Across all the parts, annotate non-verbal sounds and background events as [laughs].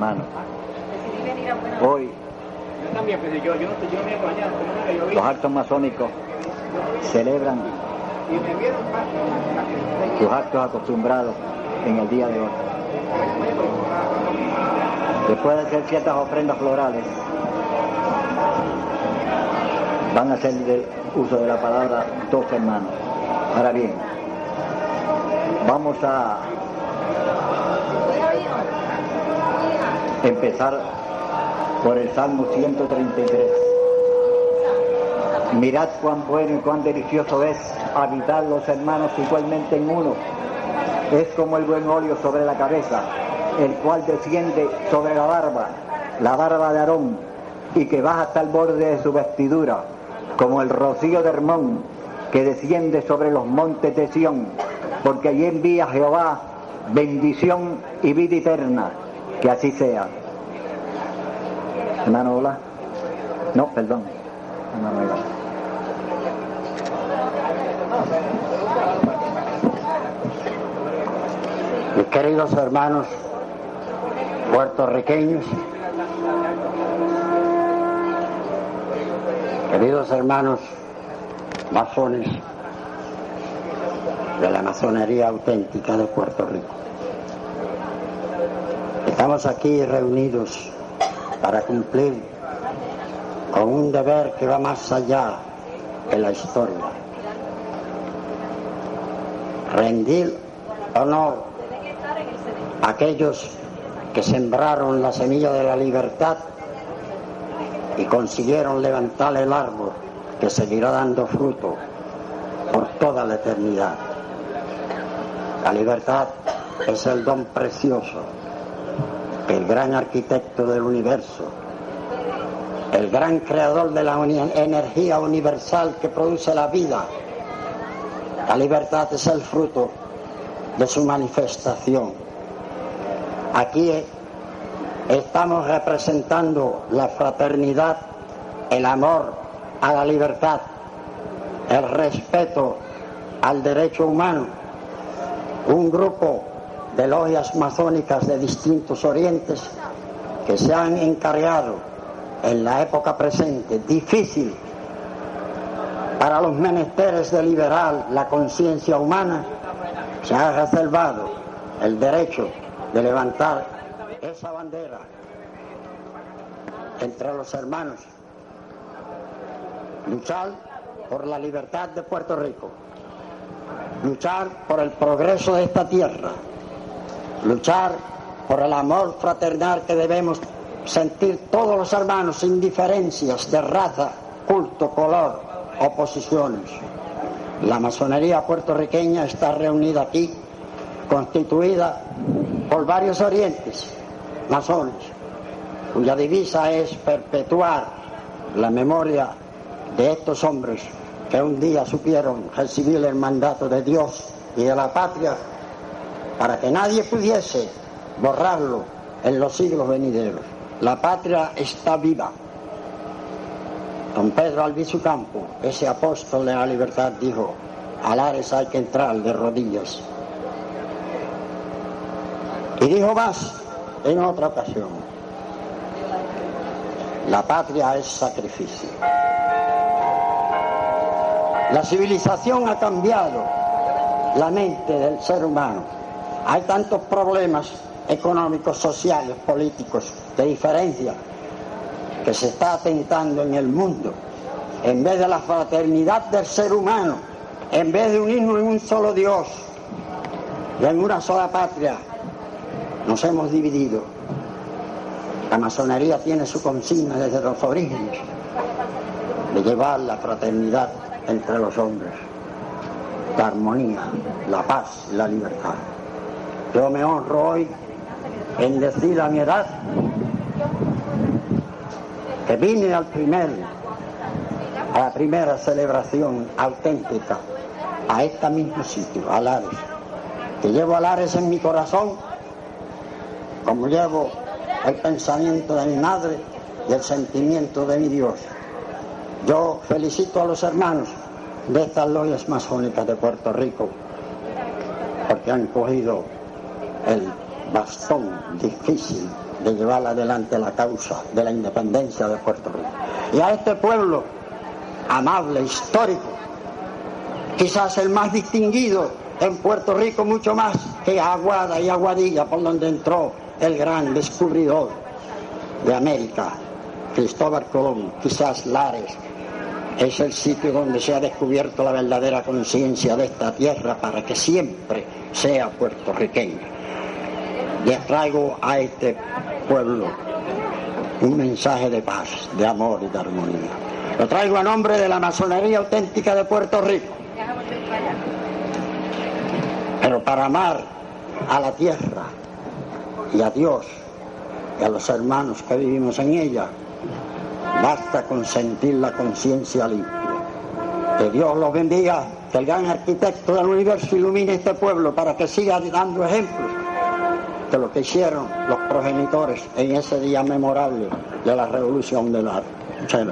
Hermano, hoy los actos masónicos celebran sus actos acostumbrados en el día de hoy. Después de hacer ciertas ofrendas florales, van a hacer el uso de la palabra dos hermanos. Ahora bien, vamos a empezar por el Salmo 133. Mirad cuán bueno y cuán delicioso es habitar los hermanos igualmente en uno. Es como el buen óleo sobre la cabeza, el cual desciende sobre la barba, la barba de Aarón, y que baja hasta el borde de su vestidura, como el rocío de Hermón, que desciende sobre los montes de Sión, porque allí envía Jehová bendición y vida eterna. Que así sea. Hermano, hola. No, perdón. Hermano. Mis queridos hermanos puertorriqueños, queridos hermanos masones de la masonería auténtica de Puerto Rico. Estamos aquí reunidos para cumplir con un deber que va más allá de la historia. Rendir honor a aquellos que sembraron la semilla de la libertad y consiguieron levantar el árbol que seguirá dando fruto por toda la eternidad. La libertad es el don precioso el gran arquitecto del universo, el gran creador de la energía universal que produce la vida, la libertad es el fruto de su manifestación. Aquí estamos representando la fraternidad, el amor a la libertad, el respeto al derecho humano. Un grupo de logias masónicas de distintos orientes que se han encargado en la época presente, difícil para los menesteres de liberar la conciencia humana, se ha reservado el derecho de levantar esa bandera entre los hermanos, luchar por la libertad de Puerto Rico, luchar por el progreso de esta tierra, luchar por el amor fraternal que debemos sentir todos los hermanos sin diferencias de raza, culto, color o. La masonería puertorriqueña está reunida aquí, constituida por varios orientes masones, cuya divisa es perpetuar la memoria de estos hombres que un día supieron recibir el mandato de Dios y de la patria para que nadie pudiese borrarlo en los siglos venideros. La patria está viva. Don Pedro Albizu Campo, ese apóstol de la libertad, dijo, al Ares hay que entrar de rodillas. Y dijo más en otra ocasión, la patria es sacrificio. La civilización ha cambiado la mente del ser humano. Hay tantos problemas económicos, sociales, políticos, de diferencia, que se está atentando en el mundo. En vez de la fraternidad del ser humano, en vez de unirnos en un solo Dios y en una sola patria, nos hemos dividido. La masonería tiene su consigna desde los orígenes de llevar la fraternidad entre los hombres, la armonía, la paz y la libertad. Yo me honro hoy en decir a mi edad que vine al primer, a la primera celebración auténtica, a este mismo sitio, a Lares, que llevo a Lares en mi corazón, como llevo el pensamiento de mi madre y el sentimiento de mi Dios. Yo felicito a los hermanos de estas logias masónicas de Puerto Rico porque han cogido el bastón difícil de llevar adelante la causa de la independencia de Puerto Rico. Y a este pueblo amable, histórico, quizás el más distinguido en Puerto Rico, mucho más que Aguada y Aguadilla, por donde entró el gran descubridor de América, Cristóbal Colón, quizás Lares, es el sitio donde se ha descubierto la verdadera conciencia de esta tierra para que siempre sea puertorriqueña. Les traigo a este pueblo un mensaje de paz, de amor y de armonía. Lo traigo a nombre de la masonería auténtica de Puerto Rico. Pero para amar a la tierra y a Dios y a los hermanos que vivimos en ella, basta con sentir la conciencia limpia. Que Dios los bendiga, que el gran arquitecto del universo ilumine este pueblo para que siga dando ejemplos de lo que hicieron los progenitores en ese día memorable de la revolución del arte. Muchas.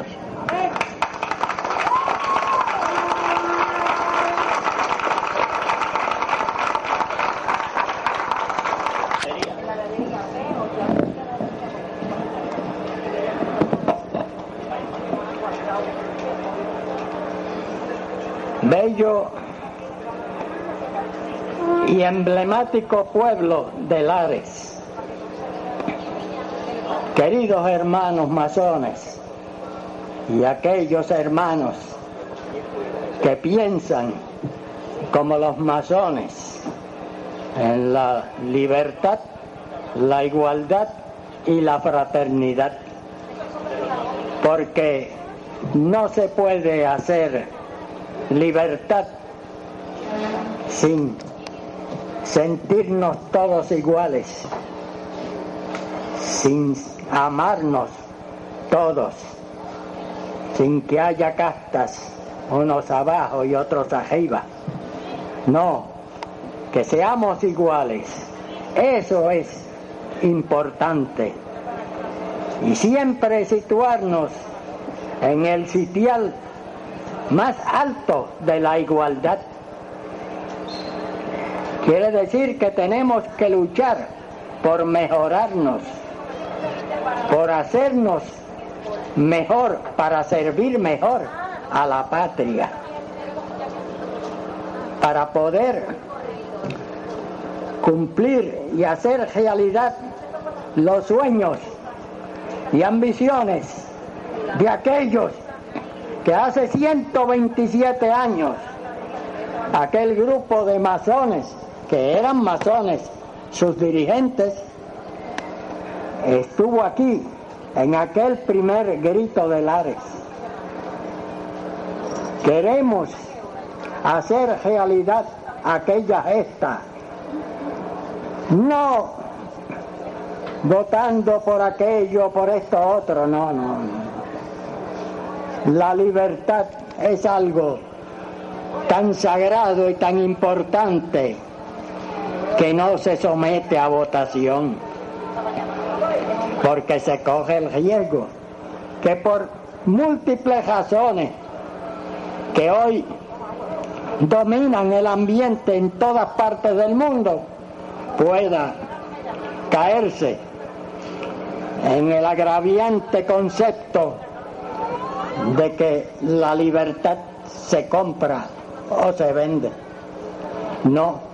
bello y emblemático pueblo de Lares. Queridos hermanos masones y aquellos hermanos que piensan como los masones en la libertad, la igualdad y la fraternidad. Porque no se puede hacer libertad sin sentirnos todos iguales, sin amarnos todos, sin que haya castas, unos abajo y otros arriba. No, que seamos iguales. Eso es importante. Y siempre situarnos en el sitial más alto de la igualdad. Quiere decir que tenemos que luchar por mejorarnos, por hacernos mejor, para servir mejor a la patria, para poder cumplir y hacer realidad los sueños y ambiciones de aquellos que hace 127 años aquel grupo de masones, que eran masones, sus dirigentes, estuvo aquí en aquel primer grito de Lares. Queremos hacer realidad aquella gesta, no votando por aquello, por esto otro, no, no, no. La libertad es algo tan sagrado y tan importante que no se somete a votación, porque se coge el riesgo que por múltiples razones que hoy dominan el ambiente en todas partes del mundo pueda caerse en el agraviante concepto de que la libertad se compra o se vende. No.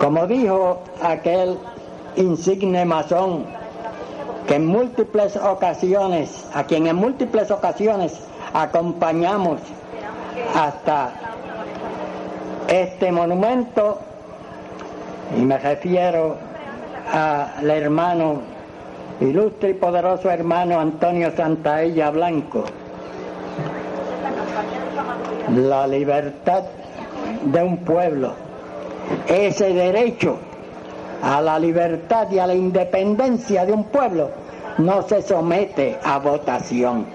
Como dijo aquel insigne masón, que en múltiples ocasiones, a quien en múltiples ocasiones acompañamos hasta este monumento, y me refiero al hermano ilustre y poderoso hermano Antonio Santaella Blanco. La libertad de un pueblo, ese derecho a la libertad y a la independencia de un pueblo no se somete a votación.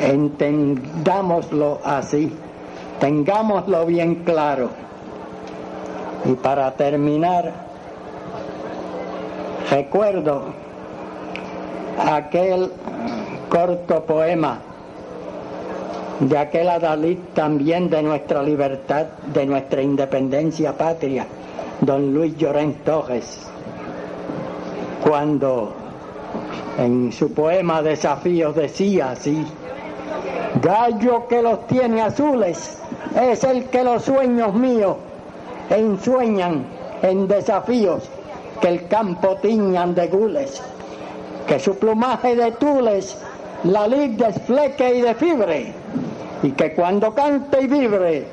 Entendámoslo así, tengámoslo bien claro. Y para terminar, Recuerdo aquel corto poema de aquel adalid también de nuestra libertad, de nuestra independencia patria, don Luis Llorén Torres, cuando en su poema Desafíos decía así, gallo que los tiene azules es el que los sueños míos ensueñan en desafíos que el campo tiñan de gules, que su plumaje de tules la lid desfleque y de fibre, y que cuando cante y vibre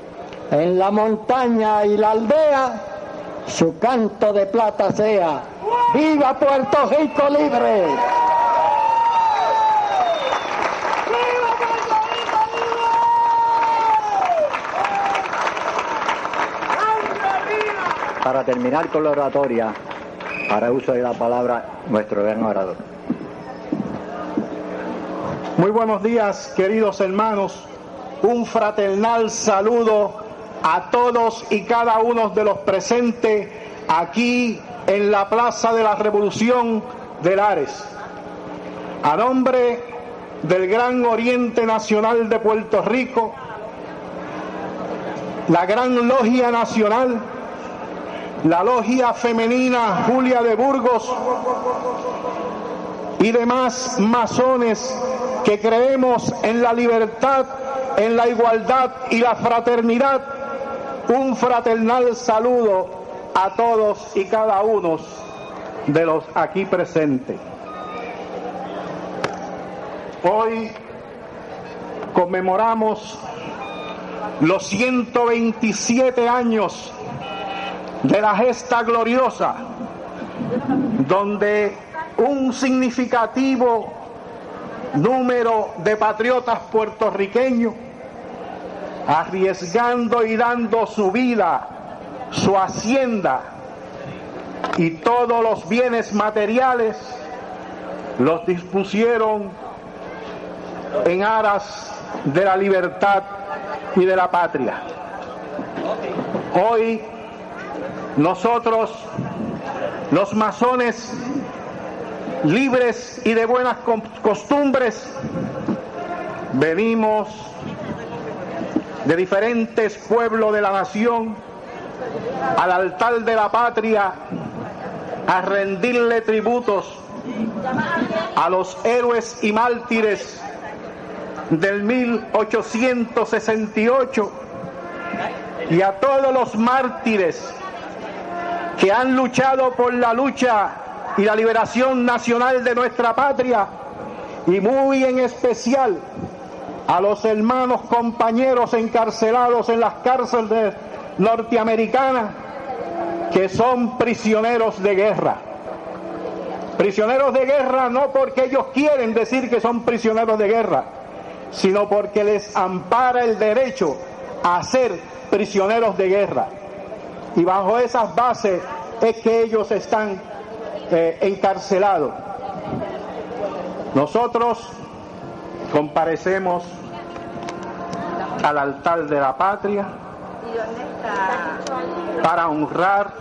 en la montaña y la aldea, su canto de plata sea, ¡Viva Puerto Rico libre! Para terminar con la oratoria, para uso de la palabra, nuestro gran orador. Muy buenos días, queridos hermanos. Un fraternal saludo a todos y cada uno de los presentes aquí en la Plaza de la Revolución de Lares. A nombre del Gran Oriente Nacional de Puerto Rico, la Gran Logia Nacional, la Logia Femenina Julia de Burgos y demás masones que creemos en la libertad, en la igualdad y la fraternidad, un fraternal saludo a todos y cada uno de los aquí presentes. Hoy conmemoramos los 127 años de la gesta gloriosa, donde un significativo número de patriotas puertorriqueños arriesgando y dando su vida, su hacienda y todos los bienes materiales, los dispusieron en aras de la libertad y de la patria. Hoy nosotros, los masones libres y de buenas costumbres, venimos de diferentes pueblos de la nación al altar de la patria a rendirle tributos a los héroes y mártires del 1868 y a todos los mártires que han luchado por la lucha y la liberación nacional de nuestra patria y muy en especial a los hermanos compañeros encarcelados en las cárceles norteamericanas que son prisioneros de guerra. Prisioneros de guerra no porque ellos quieren decir que son prisioneros de guerra, sino porque les ampara el derecho a ser prisioneros de guerra. Y bajo esas bases es que ellos están eh, encarcelado. Nosotros comparecemos al altar de la patria para honrar,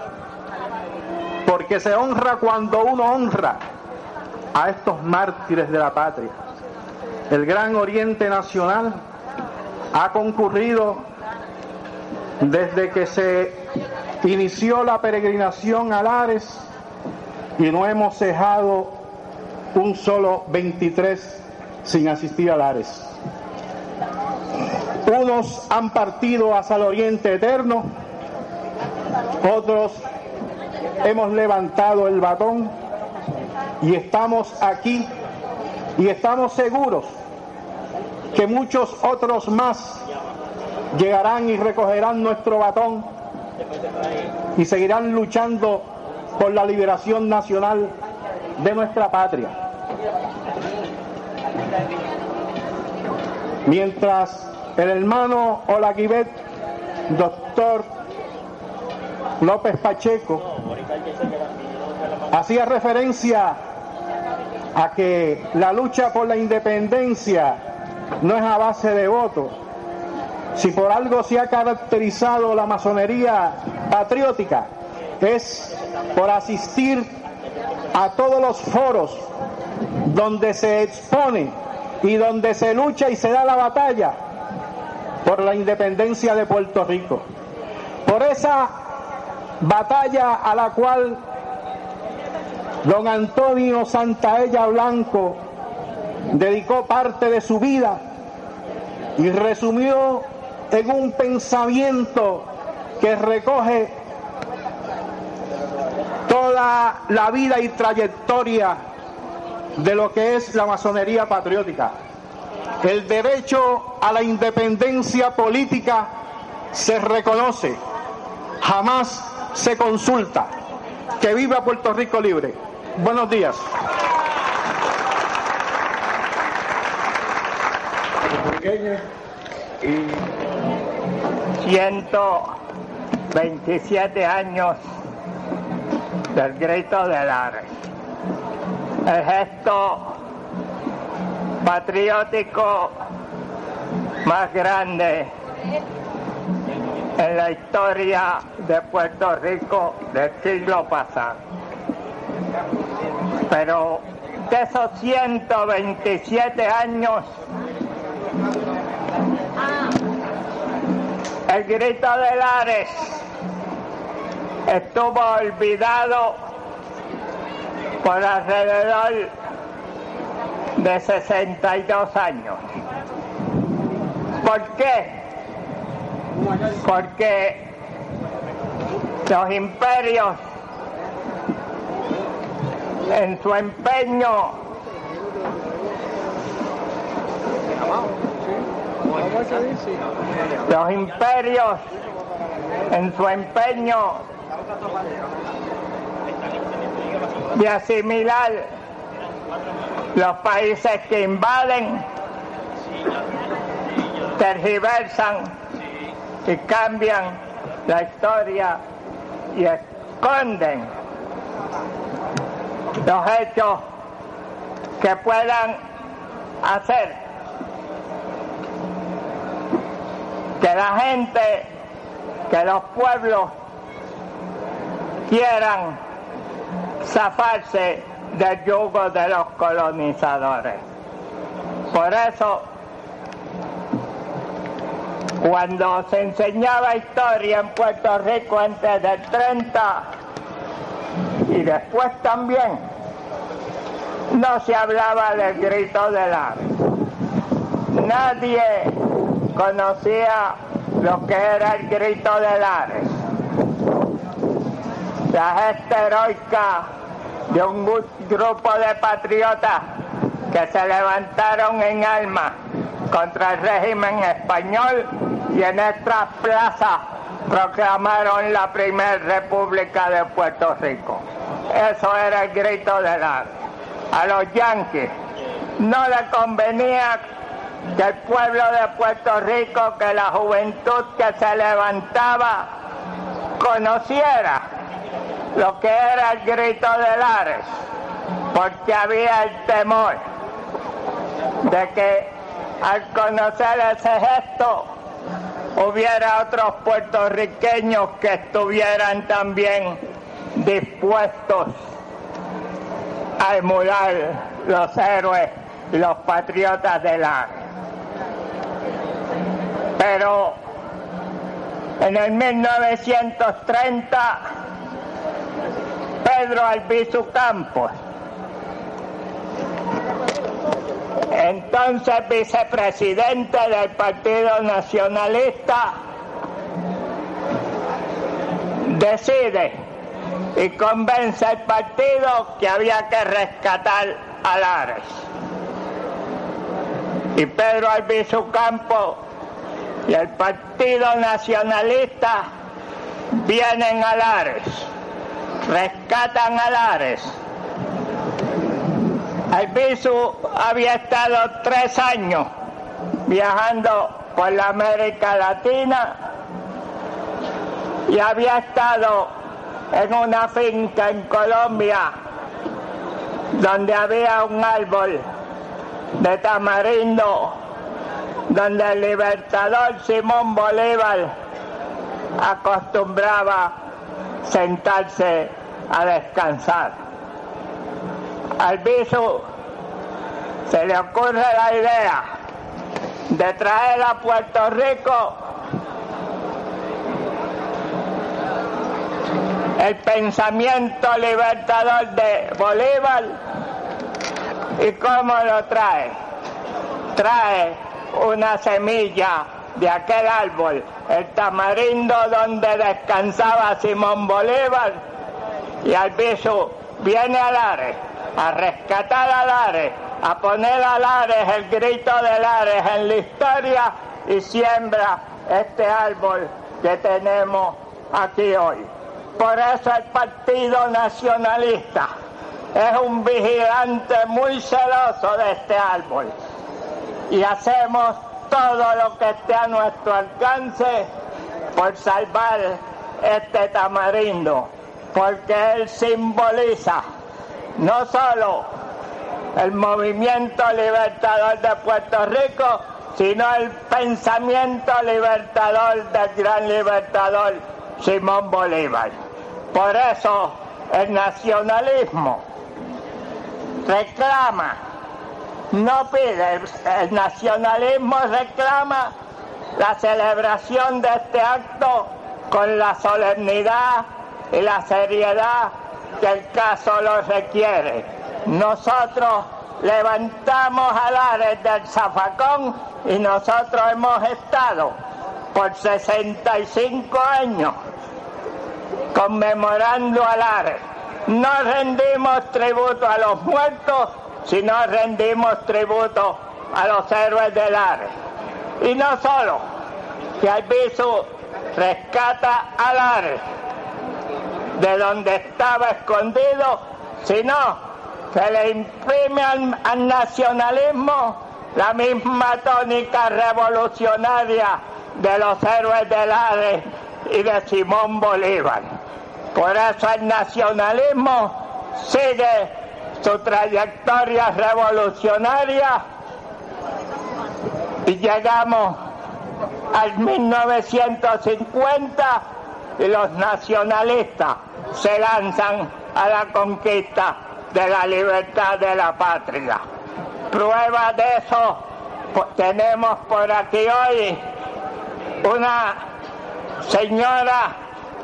porque se honra cuando uno honra a estos mártires de la patria. El Gran Oriente Nacional ha concurrido desde que se inició la peregrinación a Lares y no hemos cejado un solo 23 sin asistir a Lares. Unos han partido hacia el Oriente Eterno, otros hemos levantado el batón y estamos aquí y estamos seguros que muchos otros más llegarán y recogerán nuestro batón y seguirán luchando por la liberación nacional de nuestra patria. Mientras el hermano Olaguibet, doctor López Pacheco, hacía referencia a que la lucha por la independencia no es a base de voto. Si por algo se ha caracterizado la masonería patriótica, es por asistir a todos los foros donde se expone y donde se lucha y se da la batalla por la independencia de Puerto Rico. Por esa batalla a la cual don Antonio Santaella Blanco dedicó parte de su vida y resumió en un pensamiento que recoge la vida y trayectoria de lo que es la masonería patriótica. El derecho a la independencia política se reconoce, jamás se consulta. Que viva Puerto Rico libre. Buenos días. y 127 años del grito de Lares. El gesto patriótico más grande en la historia de Puerto Rico del siglo pasado. Pero de esos 127 años, el grito de Lares estuvo olvidado por alrededor de 62 años. ¿Por qué? Porque los imperios en su empeño los imperios en su empeño de asimilar los países que invaden, tergiversan y cambian la historia y esconden los hechos que puedan hacer que la gente, que los pueblos quieran zafarse del yugo de los colonizadores. Por eso, cuando se enseñaba historia en Puerto Rico antes del 30 y después también, no se hablaba del grito del arte. Nadie conocía lo que era el grito de Lares. La gesta heroica de un grupo de patriotas que se levantaron en alma contra el régimen español y en estas plazas proclamaron la primera república de Puerto Rico. Eso era el grito de Lares. A los yanquis no le convenía que el pueblo de Puerto Rico, que la juventud que se levantaba conociera lo que era el grito de Lares, porque había el temor de que al conocer ese gesto hubiera otros puertorriqueños que estuvieran también dispuestos a emular los héroes los patriotas de Lares. Pero en el 1930, Pedro Albizu Campos, entonces vicepresidente del Partido Nacionalista, decide y convence al partido que había que rescatar a Lares. Y Pedro Albizu Campos y el Partido Nacionalista vienen a Lares, rescatan a Lares. Albizu había estado tres años viajando por la América Latina y había estado en una finca en Colombia donde había un árbol de tamarindo donde el libertador Simón Bolívar acostumbraba sentarse a descansar. Al viso se le ocurre la idea de traer a Puerto Rico el pensamiento libertador de Bolívar. ¿Y cómo lo trae? Trae una semilla de aquel árbol, el tamarindo donde descansaba Simón Bolívar, y Albizu viene a Lares, a rescatar a Lares, a poner a Lares el grito de Lares en la historia y siembra este árbol que tenemos aquí hoy. Por eso el Partido Nacionalista es un vigilante muy celoso de este árbol y hacemos todo lo que esté a nuestro alcance por salvar este tamarindo, porque él simboliza no solo el movimiento libertador de Puerto Rico, sino el pensamiento libertador del gran libertador Simón Bolívar. Por eso el nacionalismo reclama, no pide, el nacionalismo reclama la celebración de este acto con la solemnidad y la seriedad que el caso lo requiere. Nosotros levantamos alares del zafacón y nosotros hemos estado por 65 años conmemorando alares. No rendimos tributo a los muertos, sino rendimos tributo a los héroes del Ares. Y no solo que Albizu rescata al Ares de donde estaba escondido, sino que le imprime al, nacionalismo la misma tónica revolucionaria de los héroes del Ares y de Simón Bolívar. Por eso el nacionalismo sigue su trayectoria revolucionaria y llegamos al 1950 y los nacionalistas se lanzan a la conquista de la libertad de la patria. Prueba de eso tenemos por aquí hoy una señora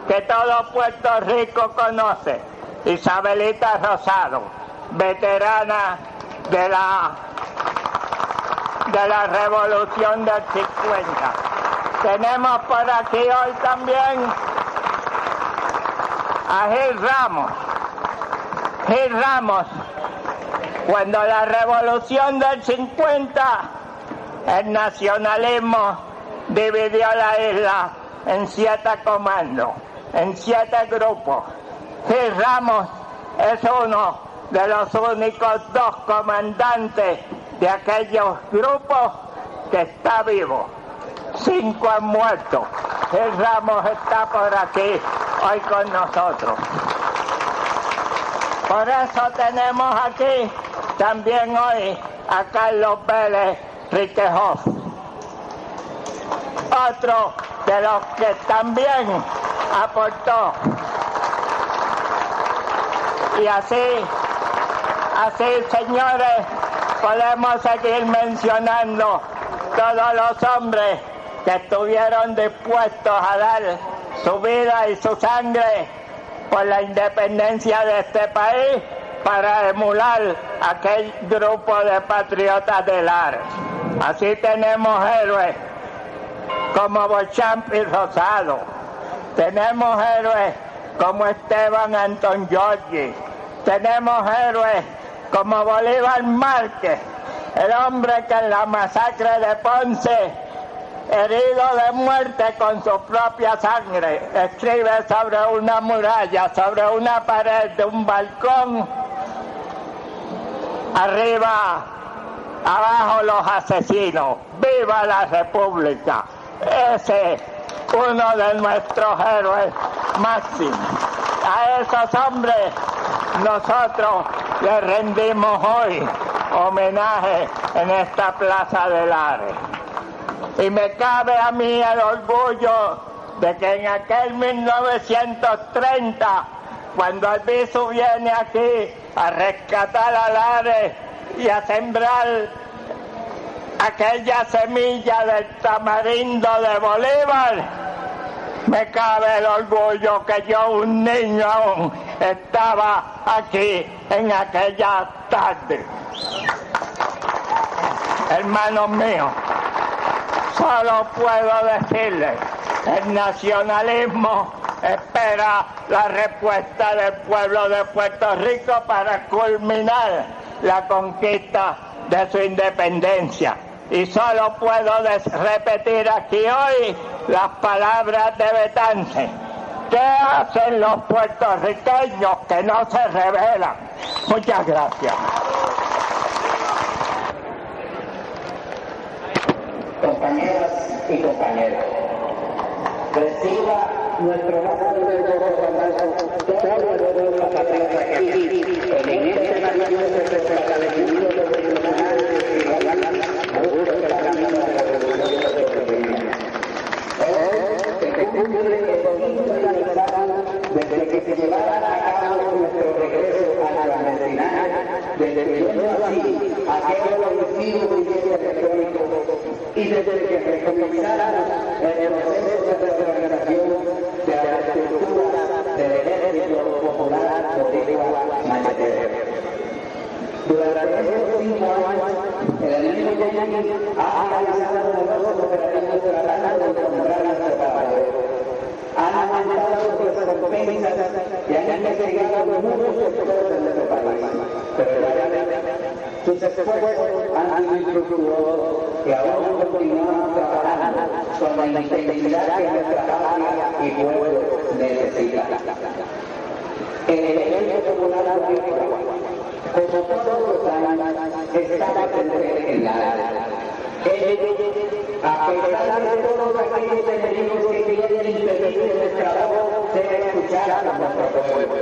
que todo Puerto Rico conoce, Isabelita Rosado, veterana de la de la revolución del 50. Tenemos por aquí hoy también a Gil Ramos, Gil Ramos, cuando la revolución del 50, el nacionalismo dividió la isla en siete comandos, en siete grupos. Gil Ramos es uno de los únicos dos comandantes de aquellos grupos que está vivo. Cinco han muerto. Gil Ramos está por aquí hoy con nosotros. Por eso tenemos aquí también hoy a Carlos Vélez Riquejoff, otro de los que también aportó. Y así, así señores, podemos seguir mencionando todos los hombres que estuvieron dispuestos a dar su vida y su sangre por la independencia de este país para emular aquel grupo de patriotas del Ares. Así tenemos héroes como Bochamp y Rosado. Tenemos héroes como Esteban Anton Giorgi. Tenemos héroes como Bolívar Márquez, el hombre que en la masacre de Ponce herido de muerte con su propia sangre, escribe sobre una muralla, sobre una pared de un balcón, arriba, abajo los asesinos, viva la República. Ese es uno de nuestros héroes máximos. A esos hombres nosotros les rendimos hoy homenaje en esta Plaza del Ares. Y me cabe a mí el orgullo de que en aquel 1930, cuando Albizu viene aquí a rescatar a Lares y a sembrar aquella semilla del tamarindo de Bolívar, me cabe el orgullo que yo, un niño aún, estaba aquí en aquella tarde. Hermanos míos, solo puedo decirles, el nacionalismo espera la respuesta del pueblo de Puerto Rico para culminar la conquista de su independencia. Y solo puedo repetir aquí hoy las palabras de Betance. ¿Qué hacen los puertorriqueños que no se rebelan? Muchas gracias. Compañeras y compañeros, reciba nuestro más caluroso abrazo todo el pueblo patriota aquí, en este maravilloso agradecimiento revolucionario y seguro que la camino de la revolución puertorriqueña. Desde que se llevara a cabo nuestro regreso a la clandestinidad, desde así aquel homicidio y electrónico y desde que se comenzara el proceso de reorganización de la estructura del ejército popular boricua machetero. Durante estos cinco años, el enemigo ha realizado numerosos operativos recompensas y investigado muchos sectores de nuestro país. Pero sus esfuerzos han sido infructuosos y aún continuamos trabajando con la intensidad que nuestra patria y pueblo necesita. El ejército popular como todos los años, está en la área. A pesar todos impedir ser escuchada a nuestro pueblo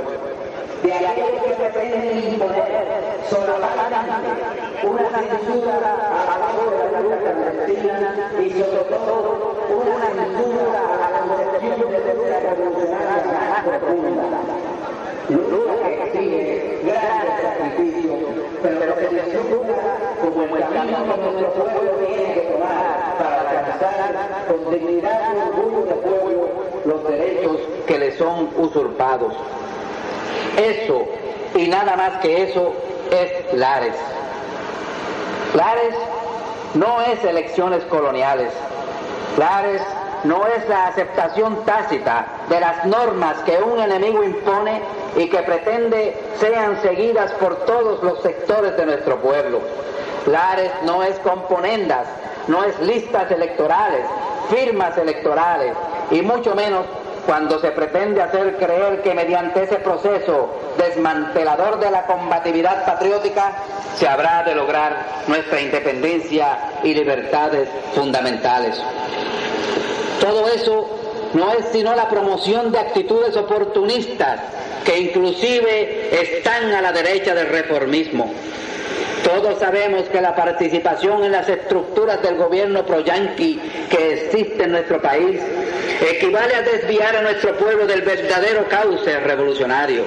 de aquellos que pretenden imponer una censura a favor de la lucha clandestina y sobre todo una censura a la concepción de lucha revolucionaria más profunda. Lucha que exige grandes sacrificios, pero que se como el camino que nuestro pueblo tiene que tomar para alcanzar con dignidad y orgullo de pueblo los derechos que le son usurpados. Eso y nada más que eso es Lares. Lares no es elecciones coloniales. Lares no es la aceptación tácita de las normas que un enemigo impone y que pretende sean seguidas por todos los sectores de nuestro pueblo. No es componendas, no es listas electorales, firmas electorales y mucho menos cuando se pretende hacer creer que mediante ese proceso desmantelador de la combatividad patriótica se habrá de lograr nuestra independencia y libertades fundamentales. Todo eso no es sino la promoción de actitudes oportunistas que inclusive están a la derecha del reformismo. Todos sabemos que la participación en las estructuras del gobierno pro-yanqui que existe en nuestro país equivale a desviar a nuestro pueblo del verdadero cauce revolucionario.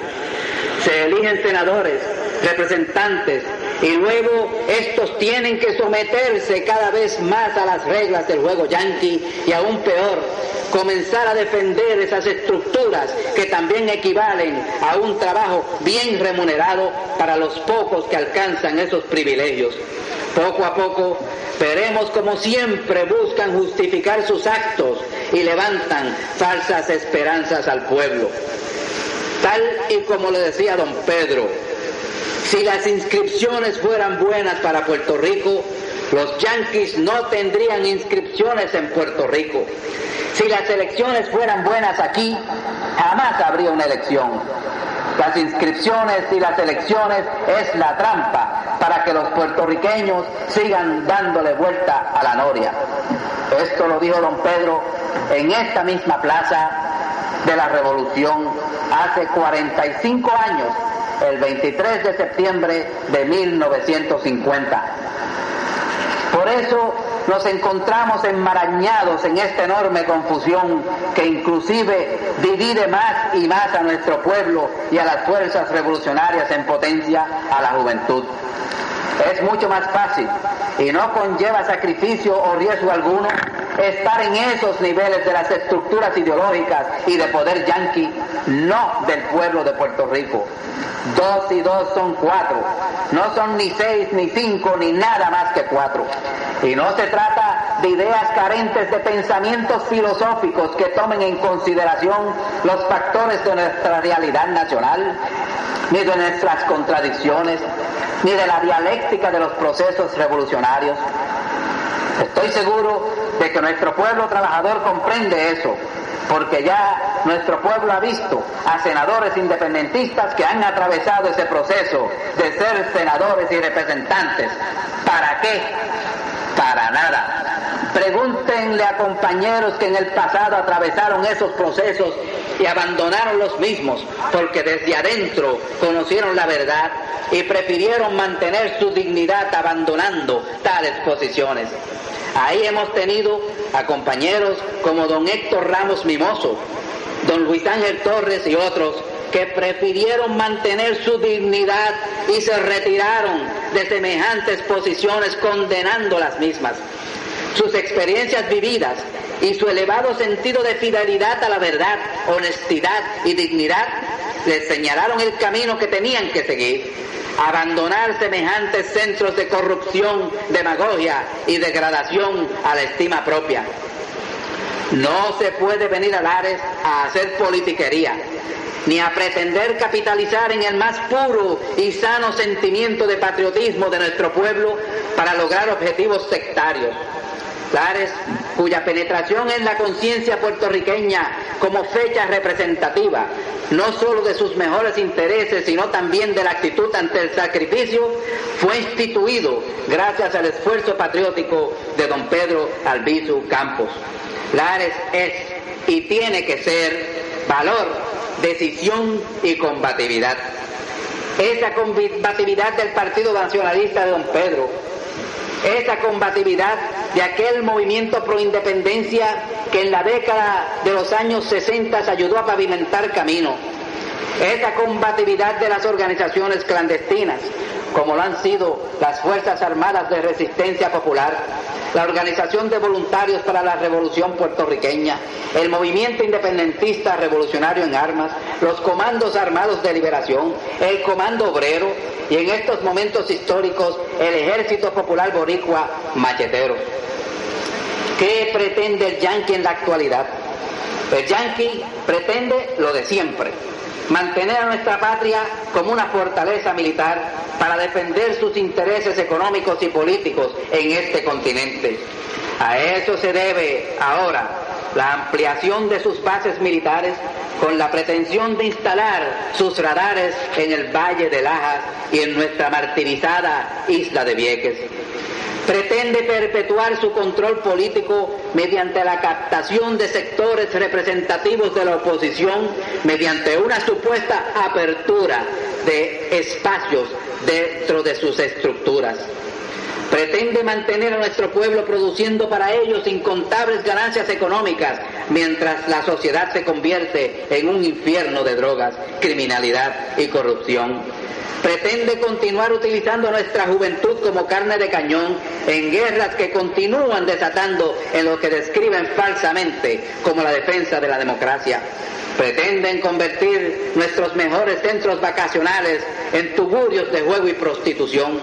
Se eligen senadores, representantes, y luego estos tienen que someterse cada vez más a las reglas del juego yanqui y aún peor, comenzar a defender esas estructuras que también equivalen a un trabajo bien remunerado para los pocos que alcanzan esos privilegios. Poco a poco veremos como siempre buscan justificar sus actos y levantan falsas esperanzas al pueblo. Tal y como le decía don Pedro, si las inscripciones fueran buenas para Puerto Rico, los yanquis no tendrían inscripciones en Puerto Rico. Si las elecciones fueran buenas aquí, jamás habría una elección. Las inscripciones y las elecciones es la trampa para que los puertorriqueños sigan dándole vuelta a la noria. Esto lo dijo don Pedro en esta misma plaza de la Revolución hace 45 años el 23 de septiembre de 1950. Por eso nos encontramos enmarañados en esta enorme confusión que inclusive divide más y más a nuestro pueblo y a las fuerzas revolucionarias en potencia a la juventud. Es mucho más fácil y no conlleva sacrificio o riesgo alguno estar en esos niveles de las estructuras ideológicas y de poder yanqui, no del pueblo de Puerto Rico. Dos y dos son cuatro, no son ni seis, ni cinco, ni nada más que cuatro. Y no se trata de ideas carentes de pensamientos filosóficos que tomen en consideración los factores de nuestra realidad nacional, ni de nuestras contradicciones, ni de la dialéctica de los procesos revolucionarios. Estoy seguro de que nuestro pueblo trabajador comprende eso, porque ya nuestro pueblo ha visto a senadores independentistas que han atravesado ese proceso de ser senadores y representantes. ¿Para qué? Para nada. Pregúntenle a compañeros que en el pasado atravesaron esos procesos y abandonaron los mismos porque desde adentro conocieron la verdad y prefirieron mantener su dignidad abandonando tales posiciones. Ahí hemos tenido a compañeros como don Héctor Ramos Mimoso, don Luis Ángel Torres y otros que prefirieron mantener su dignidad y se retiraron de semejantes posiciones condenando las mismas. Sus experiencias vividas y su elevado sentido de fidelidad a la verdad, honestidad y dignidad les señalaron el camino que tenían que seguir. Abandonar semejantes centros de corrupción, demagogia y degradación a la estima propia. No se puede venir a Lares a hacer politiquería, ni a pretender capitalizar en el más puro y sano sentimiento de patriotismo de nuestro pueblo para lograr objetivos sectarios. Lares, cuya penetración en la conciencia puertorriqueña como fecha representativa, no solo de sus mejores intereses, sino también de la actitud ante el sacrificio, fue instituido gracias al esfuerzo patriótico de don Pedro Albizu Campos. Lares es y tiene que ser valor, decisión y combatividad. Esa combatividad del Partido Nacionalista de don Pedro, esa combatividad de aquel movimiento pro independencia que en la década de los años 60 ayudó a pavimentar camino, esa combatividad de las organizaciones clandestinas, como lo han sido las Fuerzas Armadas de Resistencia Popular, la Organización de Voluntarios para la Revolución Puertorriqueña, el Movimiento Independentista Revolucionario en Armas, los Comandos Armados de Liberación, el Comando Obrero y en estos momentos históricos el Ejército Popular Boricua Machetero. ¿Qué pretende el yanqui en la actualidad? El yanqui pretende lo de siempre, mantener a nuestra patria como una fortaleza militar para defender sus intereses económicos y políticos en este continente. A eso se debe ahora la ampliación de sus bases militares con la pretensión de instalar sus radares en el Valle de Lajas y en nuestra martirizada isla de Vieques pretende perpetuar su control político mediante la captación de sectores representativos de la oposición, mediante una supuesta apertura de espacios dentro de sus estructuras. Pretende mantener a nuestro pueblo produciendo para ellos incontables ganancias económicas, mientras la sociedad se convierte en un infierno de drogas, criminalidad y corrupción pretende continuar utilizando nuestra juventud como carne de cañón en guerras que continúan desatando en lo que describen falsamente como la defensa de la democracia. Pretenden convertir nuestros mejores centros vacacionales en tugurios de juego y prostitución.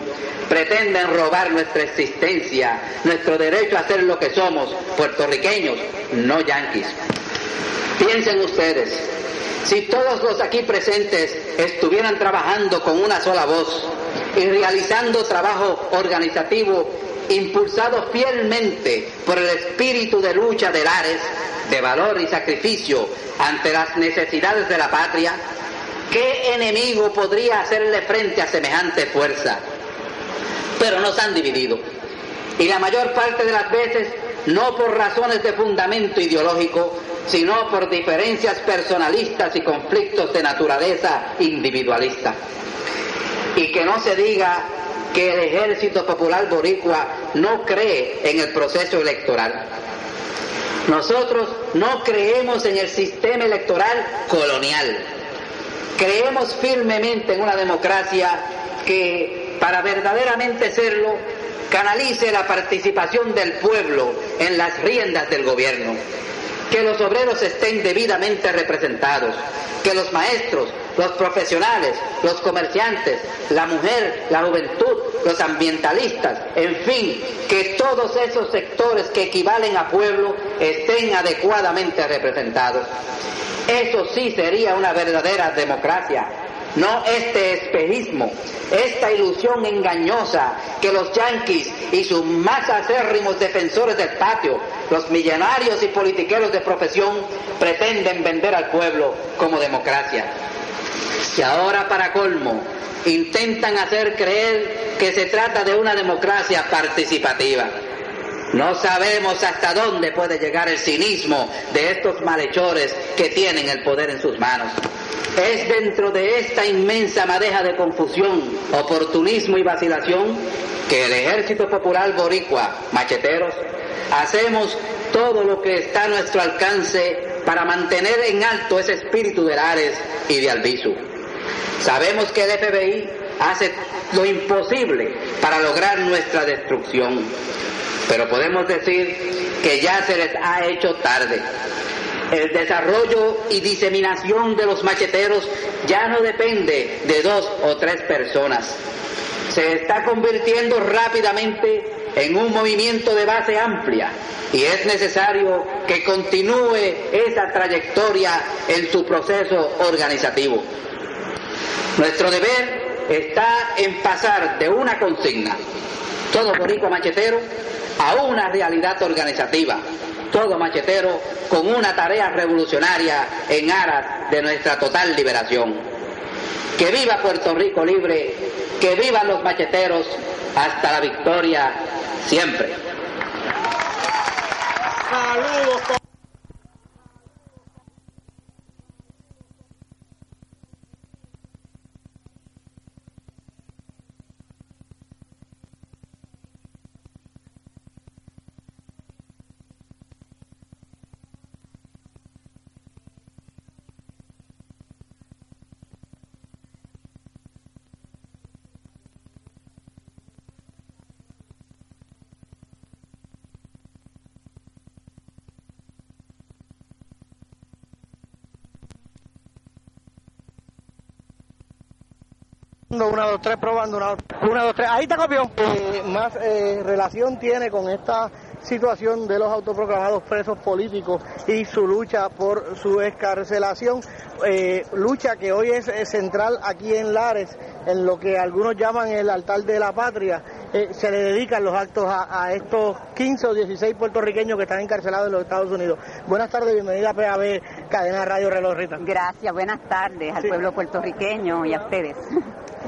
Pretenden robar nuestra existencia, nuestro derecho a ser lo que somos, puertorriqueños, no yanquis. Piensen ustedes, si todos los aquí presentes estuvieran trabajando con una sola voz y realizando trabajo organizativo impulsado fielmente por el espíritu de lucha de Lares, de valor y sacrificio ante las necesidades de la patria, ¿qué enemigo podría hacerle frente a semejante fuerza? Pero nos han dividido. Y la mayor parte de las veces no por razones de fundamento ideológico, sino por diferencias personalistas y conflictos de naturaleza individualista. Y que no se diga que el Ejército Popular Boricua no cree en el proceso electoral. Nosotros no creemos en el sistema electoral colonial. Creemos firmemente en una democracia que, para verdaderamente serlo, canalice la participación del pueblo en las riendas del gobierno. Que los obreros estén debidamente representados, que los maestros, los profesionales, los comerciantes, la mujer, la juventud, los ambientalistas, en fin, que todos esos sectores que equivalen a pueblo estén adecuadamente representados. Eso sí sería una verdadera democracia, no este espejismo, esta ilusión engañosa que los yanquis y sus más acérrimos defensores del patio, los millonarios y politiqueros de profesión, pretenden vender al pueblo como democracia. Y ahora, para colmo, intentan hacer creer que se trata de una democracia participativa. No sabemos hasta dónde puede llegar el cinismo de estos malhechores que tienen el poder en sus manos. Es dentro de esta inmensa madeja de confusión, oportunismo y vacilación que el Ejército Popular Boricua, macheteros, hacemos todo lo que está a nuestro alcance para mantener en alto ese espíritu de Lares y de Albizu. Sabemos que el FBI hace lo imposible para lograr nuestra destrucción, pero podemos decir que ya se les ha hecho tarde. El desarrollo y diseminación de los macheteros ya no depende de dos o tres personas. Se está convirtiendo rápidamente en un movimiento de base amplia y es necesario que continúe esa trayectoria en su proceso organizativo. Nuestro deber está en pasar de una consigna, todo boricua machetero, a una realidad organizativa, todo machetero con una tarea revolucionaria en aras de nuestra total liberación. Que viva Puerto Rico libre, que vivan los macheteros hasta la victoria siempre. Saludos. Una, dos, tres, probando, una, una dos, tres. Ahí te copió. Eh, más eh, relación tiene con esta situación de los autoproclamados presos políticos y su lucha por su escarcelación, eh, lucha que hoy es, es, central aquí en Lares, en lo que algunos llaman el altar de la patria. Eh, se le dedican los actos a, a, estos 15 o 16 puertorriqueños que están encarcelados en los Estados Unidos. Buenas tardes, bienvenida a PAB, Cadena Radio Reloj Rita. Gracias, buenas tardes al sí. pueblo puertorriqueño y a ustedes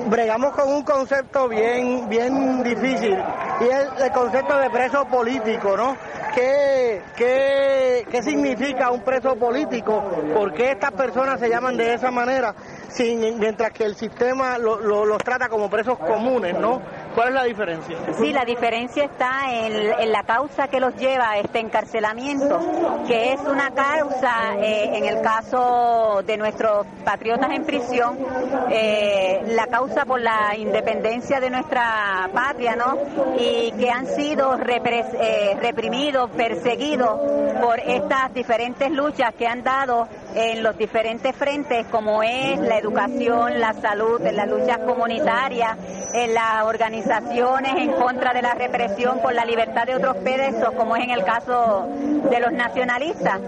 bregamos con un concepto bien, bien difícil y es el concepto de preso político, ¿no? ¿Qué, qué, qué significa un preso político? ¿Por qué estas personas se llaman de esa manera? Sin, mientras que el sistema lo, lo, los trata como presos comunes, ¿no? ¿Cuál es la diferencia? Sí, la diferencia está en, la causa que los lleva a este encarcelamiento, que es una causa, eh, en el caso de nuestros patriotas en prisión, eh, la causa por la independencia de nuestra patria, ¿no? Y que han sido eh, reprimidos, perseguidos por estas diferentes luchas que han dado en los diferentes frentes, como es la educación, la salud, las luchas comunitarias, en las organizaciones en contra de la represión por la libertad de otros presos, como es en el caso de los nacionalistas.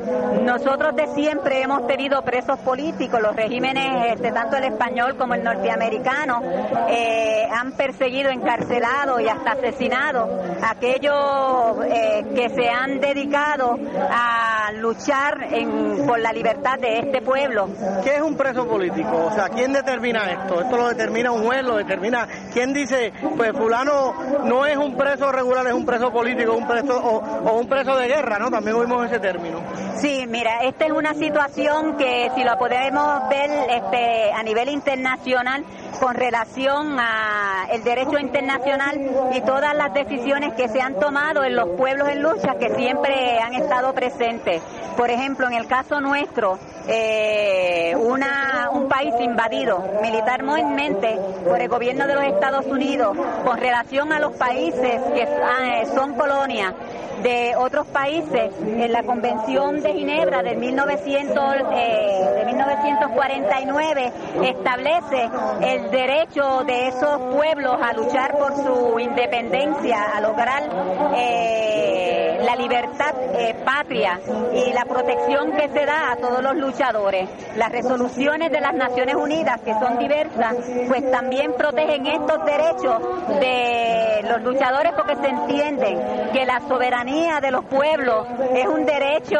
Nosotros de siempre hemos tenido presos políticos, los regímenes, este, tanto el español como el norteamericano, eh, han perseguido, encarcelado y hasta asesinado a aquellos eh, que se han dedicado a luchar en, por la libertad de este pueblo. ¿Qué es un preso político? O sea, ¿quién determina esto? ¿Esto lo determina un juez? ¿Lo determina quién dice, pues fulano no es un preso regular, es un preso político un preso, o, o un preso de guerra, ¿no? También oímos ese término. Sí, mira, esta es una situación que si lo podemos ver este, a nivel internacional, con relación a el derecho internacional y todas las decisiones que se han tomado en los pueblos en lucha que siempre han estado presentes. Por ejemplo, en el caso nuestro, eh, una, un país invadido militarmente por el gobierno de los Estados Unidos con relación a los países que ah, son colonias de otros países en la Convención de Ginebra de, 1900, eh, de 1949 establece el derecho de esos pueblos a luchar por su independencia, a lograr eh, la libertad eh, patria y la protección que se da a todos los luchadores. Las resoluciones de las Naciones Unidas, que son diversas, pues también protegen estos derechos de los luchadores porque se entienden que la soberanía de los pueblos es un derecho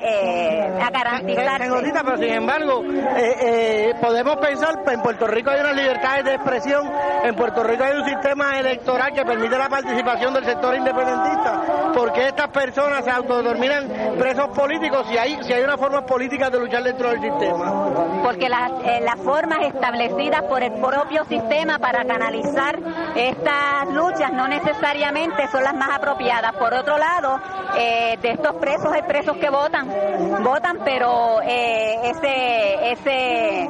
eh, a garantizar. pero sin embargo, eh, eh, podemos pensar, en Puerto Rico hay una libertad de expresión, en Puerto Rico hay un sistema electoral que permite la participación del sector independentista. ¿Por estas personas se autodeterminan presos políticos si hay, si hay una forma política de luchar dentro del sistema? Porque las, las formas establecidas por el propio sistema para canalizar estas luchas no necesariamente son las más apropiadas. Por otro lado, eh, de estos presos hay presos que votan, votan, pero eh, ese, ese,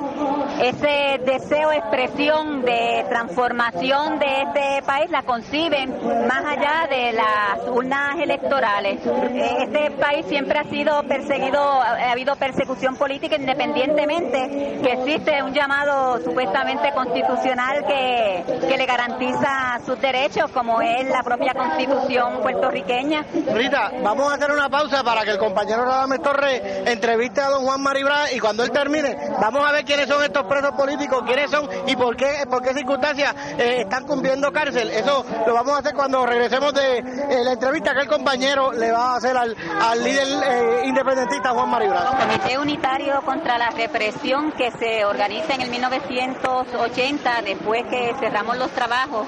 ese deseo, expresión de transformación de este país la conciben más allá de las urnas electorales. Eh, este país siempre ha sido perseguido, ha habido persecución política independientemente que existe un llamado supuestamente constitucional que, que le garantiza sus derechos, como es la propia constitución puertorriqueña. Rita, vamos a hacer una pausa para que el compañero Radames Torres entreviste a don Juan Maribra y cuando él termine, vamos a ver quiénes son estos presos políticos, quiénes son y por qué, por qué circunstancias eh, están cumpliendo cárcel. Eso lo vamos a hacer cuando regresemos de eh, la entrevista que el compañero le va a hacer al, líder eh, independentista Juan Maribra. Comité Unitario contra la Represión que se organiza en el 1980, después que cerramos los trabajos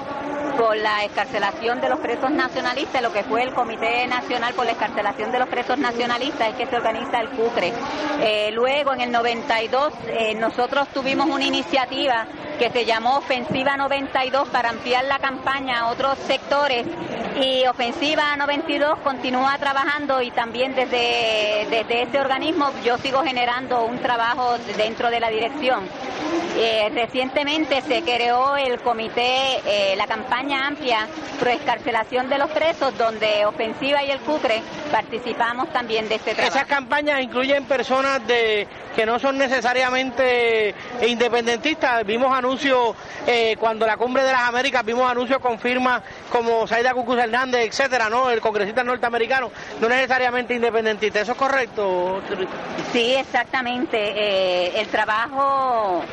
con la escarcelación de los presos nacionalistas, lo que fue el Comité Nacional por la Escarcelación de los Presos Nacionalistas, es que se organiza el CUCRE. Eh, luego, en el 92, eh, nosotros tuvimos una iniciativa que se llamó Ofensiva 92 para ampliar la campaña a otros sectores y Ofensiva 92 continúa trabajando y también desde, desde ese organismo yo sigo generando un trabajo dentro de la dirección. Eh, recientemente se creó el comité, eh, la campaña amplia pro escarcelación de los presos, donde Ofensiva y el CUCRE participamos también de este trabajo. Esas campañas incluyen personas de que no son necesariamente independentistas. Vimos anuncios eh, cuando la Cumbre de las Américas, vimos anuncios con firmas como Saida Cucuz Hernández, etcétera, ¿no? El congresista norteamericano, no necesariamente independentista. ¿Eso es correcto? Sí, exactamente. el trabajo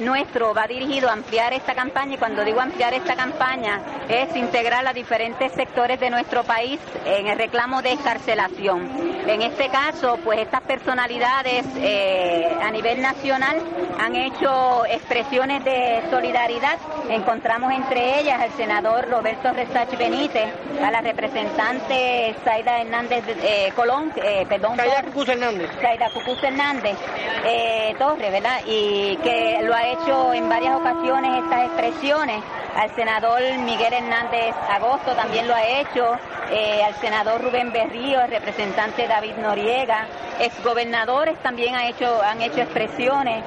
nuestro va dirigido a ampliar esta campaña y cuando digo ampliar esta campaña es integrar a diferentes sectores de nuestro país en el reclamo de escarcelación. En este caso, pues estas personalidades eh, a nivel nacional han hecho expresiones de solidaridad. Encontramos entre ellas al senador Roberto Resach Benítez, a la representante Zaida Hernández eh, Colón, eh, perdón, Zaida Cucuz Hernández. Zaida Cucuz Hernández eh, Torres, ¿verdad? Y que lo ha hecho en varias ocasiones estas expresiones. Al senador Miguel Hernández Agosto también lo ha hecho, eh, al senador Rubén Berrío, el representante David Noriega, exgobernadores también ha hecho, han hecho expresiones,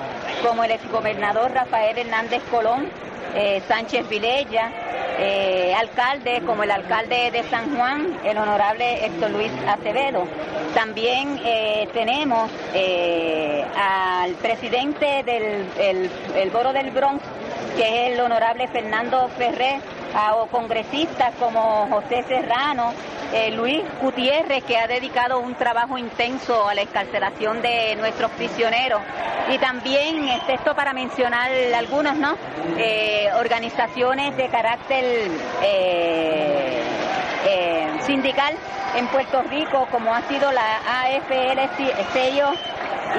como el exgobernador Rafael Hernández Colón, eh, Sánchez Vilella, eh, alcalde como el alcalde de San Juan, el honorable Héctor Luis Acevedo. También eh, tenemos eh, al presidente del el, Boro del Bronx, que es el honorable Fernando Ferrer, a congresistas como José Serrano, Luis Gutiérrez, que ha dedicado un trabajo intenso a la escarcelación de nuestros prisioneros. Y también, este, esto para mencionar algunos, ¿no? Organizaciones de carácter eh, sindical en Puerto Rico, como ha sido la AFL sello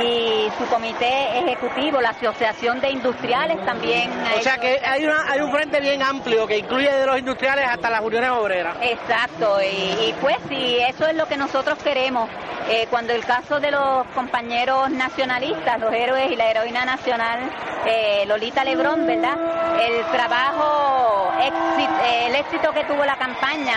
y su comité ejecutivo, la Asociación de Industriales también. O sea que hay, una, hay un frente bien amplio que incluye de los industriales hasta las uniones obreras. Exacto, y, pues sí, eso es lo que nosotros queremos. Eh, cuando el caso de los compañeros nacionalistas, los héroes y la heroína nacional, eh, Lolita Lebrón, ¿verdad? El trabajo, el éxito que tuvo la campaña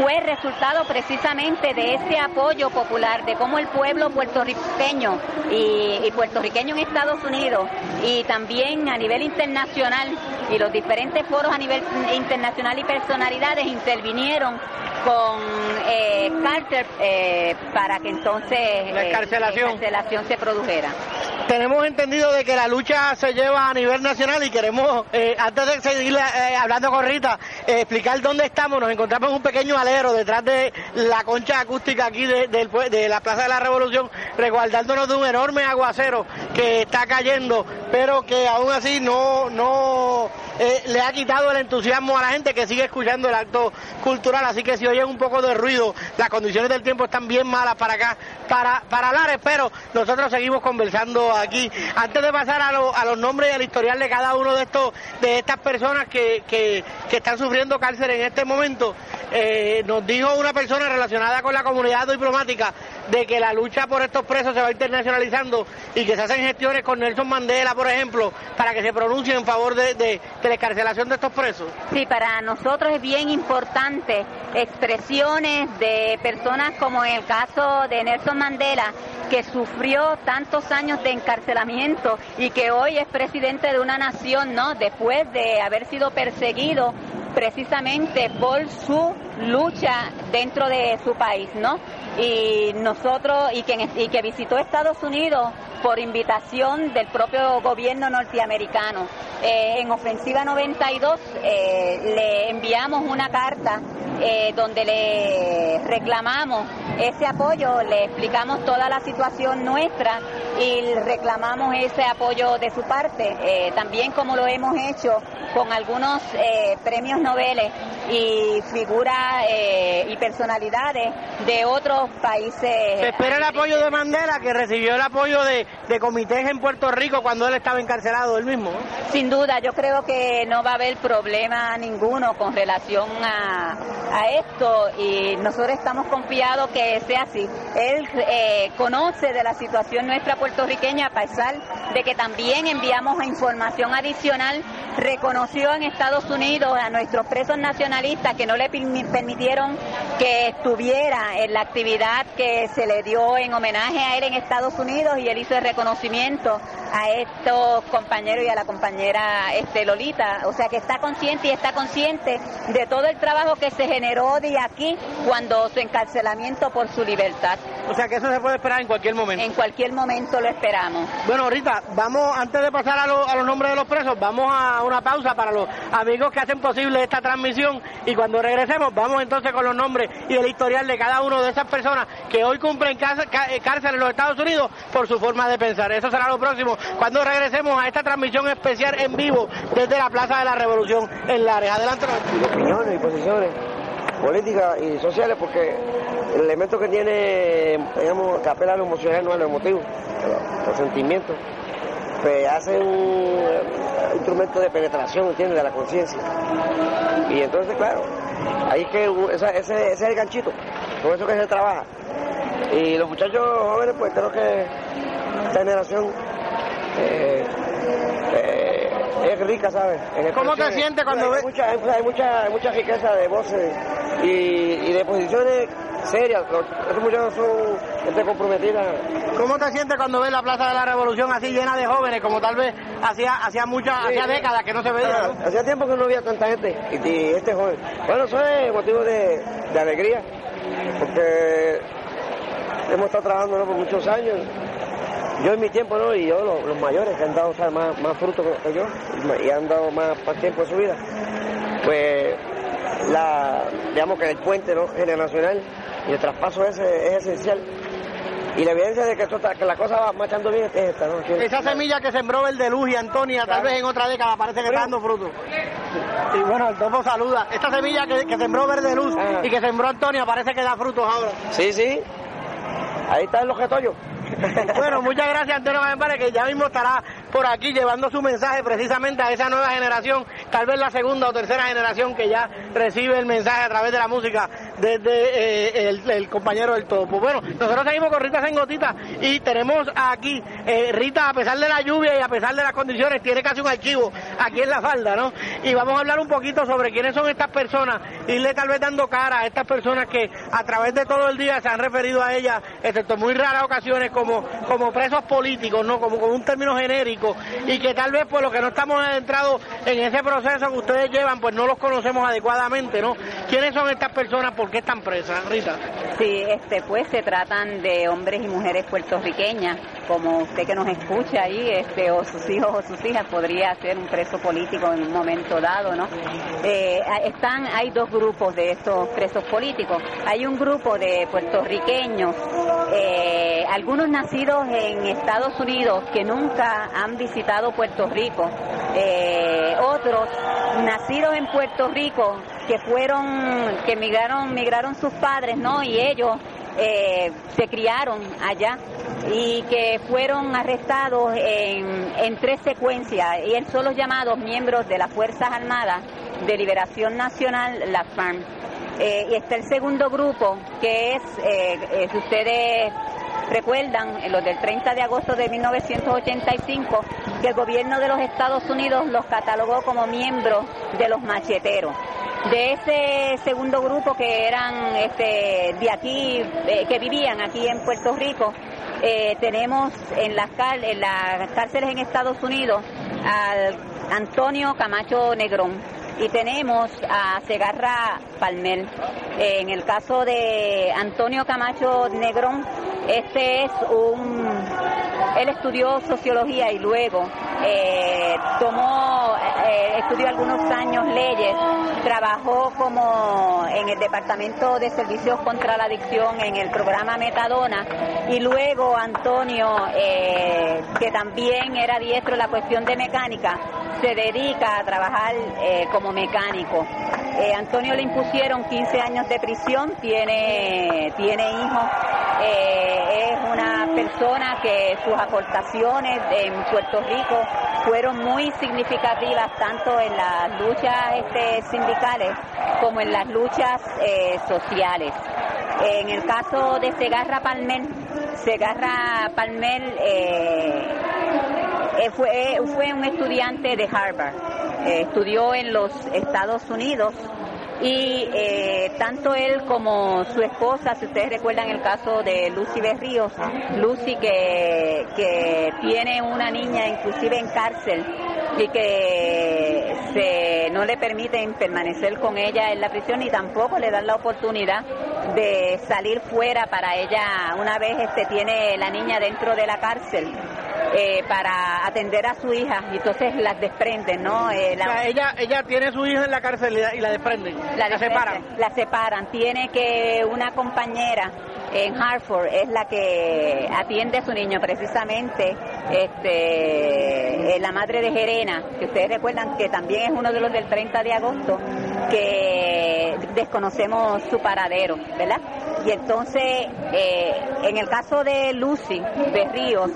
fue resultado precisamente de ese apoyo popular, de cómo el pueblo puertorriqueño y, puertorriqueño en Estados Unidos y también a nivel internacional y los diferentes foros a nivel internacional y personalidades intervinieron con eh, Carter eh, para que entonces la. Eh, se produjera tenemos entendido de que la lucha se lleva a nivel nacional y queremos, eh, antes de seguir eh, hablando con Rita, eh, explicar dónde estamos. Nos encontramos en un pequeño alero detrás de la concha acústica aquí de, la Plaza de la Revolución, resguardándonos de un enorme aguacero que está cayendo, pero que aún así no, no eh, le ha quitado el entusiasmo a la gente que sigue escuchando el acto cultural. Así que si oyen un poco de ruido, las condiciones del tiempo están bien malas para acá, para, para Lares, pero nosotros seguimos conversando aquí. Antes de pasar a, a los nombres y al historial de cada uno de estos, de estas personas que, que, están sufriendo cárcel en este momento, eh, nos dijo una persona relacionada con la comunidad diplomática de que la lucha por estos presos se va internacionalizando y que se hacen gestiones con Nelson Mandela, por ejemplo, para que se pronuncie en favor de, de, la escarcelación de estos presos? Sí, para nosotros es bien importante expresiones de personas como en el caso de Nelson Mandela, que sufrió tantos años de encarcelamiento y que hoy es presidente de una nación, ¿no? Después de haber sido perseguido precisamente por su lucha dentro de su país, ¿no? Y nosotros, y que, y que visitó Estados Unidos por invitación del propio gobierno norteamericano. Eh, en Ofensiva 92 eh, le enviamos una carta eh, donde le reclamamos ese apoyo, le explicamos toda la situación nuestra y reclamamos ese apoyo de su parte, también como lo hemos hecho con algunos premios Nobel y figuras y personalidades de otros países. Se espera el apoyo de Mandela, que recibió el apoyo de, de comités en Puerto Rico cuando él estaba encarcelado, él mismo. Sin duda, yo creo que no va a haber problema ninguno con relación a, a esto y nosotros estamos confiados que sea así. Él eh, de la situación nuestra puertorriqueña, a pesar de que también enviamos información adicional, reconoció en Estados Unidos a nuestros presos nacionalistas que no le permitieron que estuviera en la actividad que se le dio en homenaje a él en Estados Unidos y él hizo el reconocimiento a estos compañeros y a la compañera este, Lolita. O sea que está consciente y está consciente de todo el trabajo que se generó de aquí cuando su encarcelamiento por su libertad. O sea que eso se puede esperar en cualquier momento. En cualquier momento lo esperamos. Bueno, ahorita vamos, antes de pasar a, a los nombres de los presos, vamos a una pausa para los amigos que hacen posible esta transmisión y cuando regresemos vamos entonces con los nombres y el historial de cada uno de esas personas que hoy cumplen cárcel en los Estados Unidos por su forma de pensar. Eso será lo próximo cuando regresemos a esta transmisión especial en vivo desde la Plaza de la Revolución en Lares. Adelante. Opiniones y posiciones políticas y sociales porque el elemento que tiene, digamos, que apela a lo emocional, no a lo emotivo, los, sentimientos, pues hace un, instrumento de penetración, ¿entiendes?, de la conciencia. Y entonces, claro, ahí que ese, ese es el ganchito, con eso que se trabaja. Y los muchachos jóvenes, pues creo que generación eh, eh, es rica, ¿sabes? ¿Cómo te sientes cuando ves? Hay mucha, hay mucha, mucha riqueza de voces y, de posiciones serias. Esos muchachos son gente comprometida. ¿Cómo te sientes cuando ves la Plaza de la Revolución así llena de jóvenes, como tal vez hacía hacía muchas hacía décadas que no se veía? Hacía tiempo que no había tanta gente y, este joven. Bueno, eso es motivo de, de alegría, porque hemos estado trabajando por muchos años yo en mi tiempo, ¿no? Y yo, los, mayores que han dado más, más frutos que yo y han dado más, tiempo en su vida, pues, la, digamos que el puente ¿no? generacional y el traspaso ese es esencial. Y la evidencia de que, esto que la cosa va marchando bien es esta, ¿no? Esa semilla que sembró el de Luz y Antonia, tal vez en otra década parece que está dando fruto. Y bueno, el topo saluda. Esta semilla que, que sembró Verde Luz y que sembró Antonia parece que da frutos ahora. Sí, sí. Ahí está el ojetollo. [laughs] bueno, muchas gracias Antonio Báez, que ya mismo estará por aquí llevando su mensaje precisamente a esa nueva generación, tal vez la segunda o tercera generación que ya recibe el mensaje a través de la música desde eh, el, compañero del topo. Bueno, nosotros seguimos con Rita Sengotita y tenemos aquí, eh, Rita, a pesar de la lluvia y a pesar de las condiciones, tiene casi un archivo aquí en la falda, ¿no? Y vamos a hablar un poquito sobre quiénes son estas personas, irle tal vez dando cara a estas personas que a través de todo el día se han referido a ellas, excepto muy raras ocasiones, como, como presos políticos, ¿no? Como con un término genérico y que tal vez por lo que no estamos adentrados en ese proceso que ustedes llevan, pues no los conocemos adecuadamente, ¿no? ¿Quiénes son estas personas? ¿Por qué están presas, Rita? Sí, este, pues se tratan de hombres y mujeres puertorriqueñas, como usted que nos escucha ahí, este, o sus hijos o sus hijas, podría ser un preso político en un momento dado, ¿no? Eh, están, hay dos grupos de estos presos políticos. Hay un grupo de puertorriqueños, eh, algunos nacidos en Estados Unidos que nunca han visitado Puerto Rico, eh, otros nacidos en Puerto Rico que fueron, que migraron, migraron sus padres, ¿no? Y ellos eh, se criaron allá y que fueron arrestados en, en tres secuencias y son los llamados miembros de las Fuerzas Armadas de Liberación Nacional, la FARM. Eh, y está el segundo grupo, que es, eh, si ustedes recuerdan, en los del 30 de agosto de 1985, que el gobierno de los Estados Unidos los catalogó como miembros de los macheteros. De ese segundo grupo que eran este, de aquí, eh, que vivían aquí en Puerto Rico, eh, tenemos en las, en las cárceles en Estados Unidos al Antonio Camacho Negrón y tenemos a Segarra Palmel. en el caso de Antonio Camacho Negrón, este es un... Él estudió sociología y luego eh, tomó, eh, estudió algunos años leyes, trabajó como en el Departamento de Servicios contra la Adicción en el programa Metadona y luego Antonio, eh, que también era diestro en la cuestión de mecánica, se dedica a trabajar como mecánico. Antonio le impusieron 15 años de prisión, tiene, tiene hijos eh, es una persona que sus aportaciones en Puerto Rico fueron muy significativas tanto en las luchas este, sindicales como en las luchas eh, sociales. En el caso de Segarra Palmel, Segarra Palmel eh, fue, fue un estudiante de Harvard, estudió en los Estados Unidos y eh, tanto él como su esposa, si ustedes recuerdan el caso de Lucy Berríos, Lucy que, que tiene una niña inclusive en cárcel y que se, no le permiten permanecer con ella en la prisión y tampoco le dan la oportunidad de salir fuera para ella una vez este tiene la niña dentro de la cárcel eh, para atender a su hija. Y entonces las desprenden, ¿no? Eh, ella, ella tiene su hija en la cárcel y la desprenden, la, separan. La separan, tiene que una compañera en Hartford es la que atiende a su niño precisamente este eh, la madre de Jerena que ustedes recuerdan que también es uno de los del 30 de agosto que desconocemos su paradero verdad y entonces en el caso de Lucy de Ríos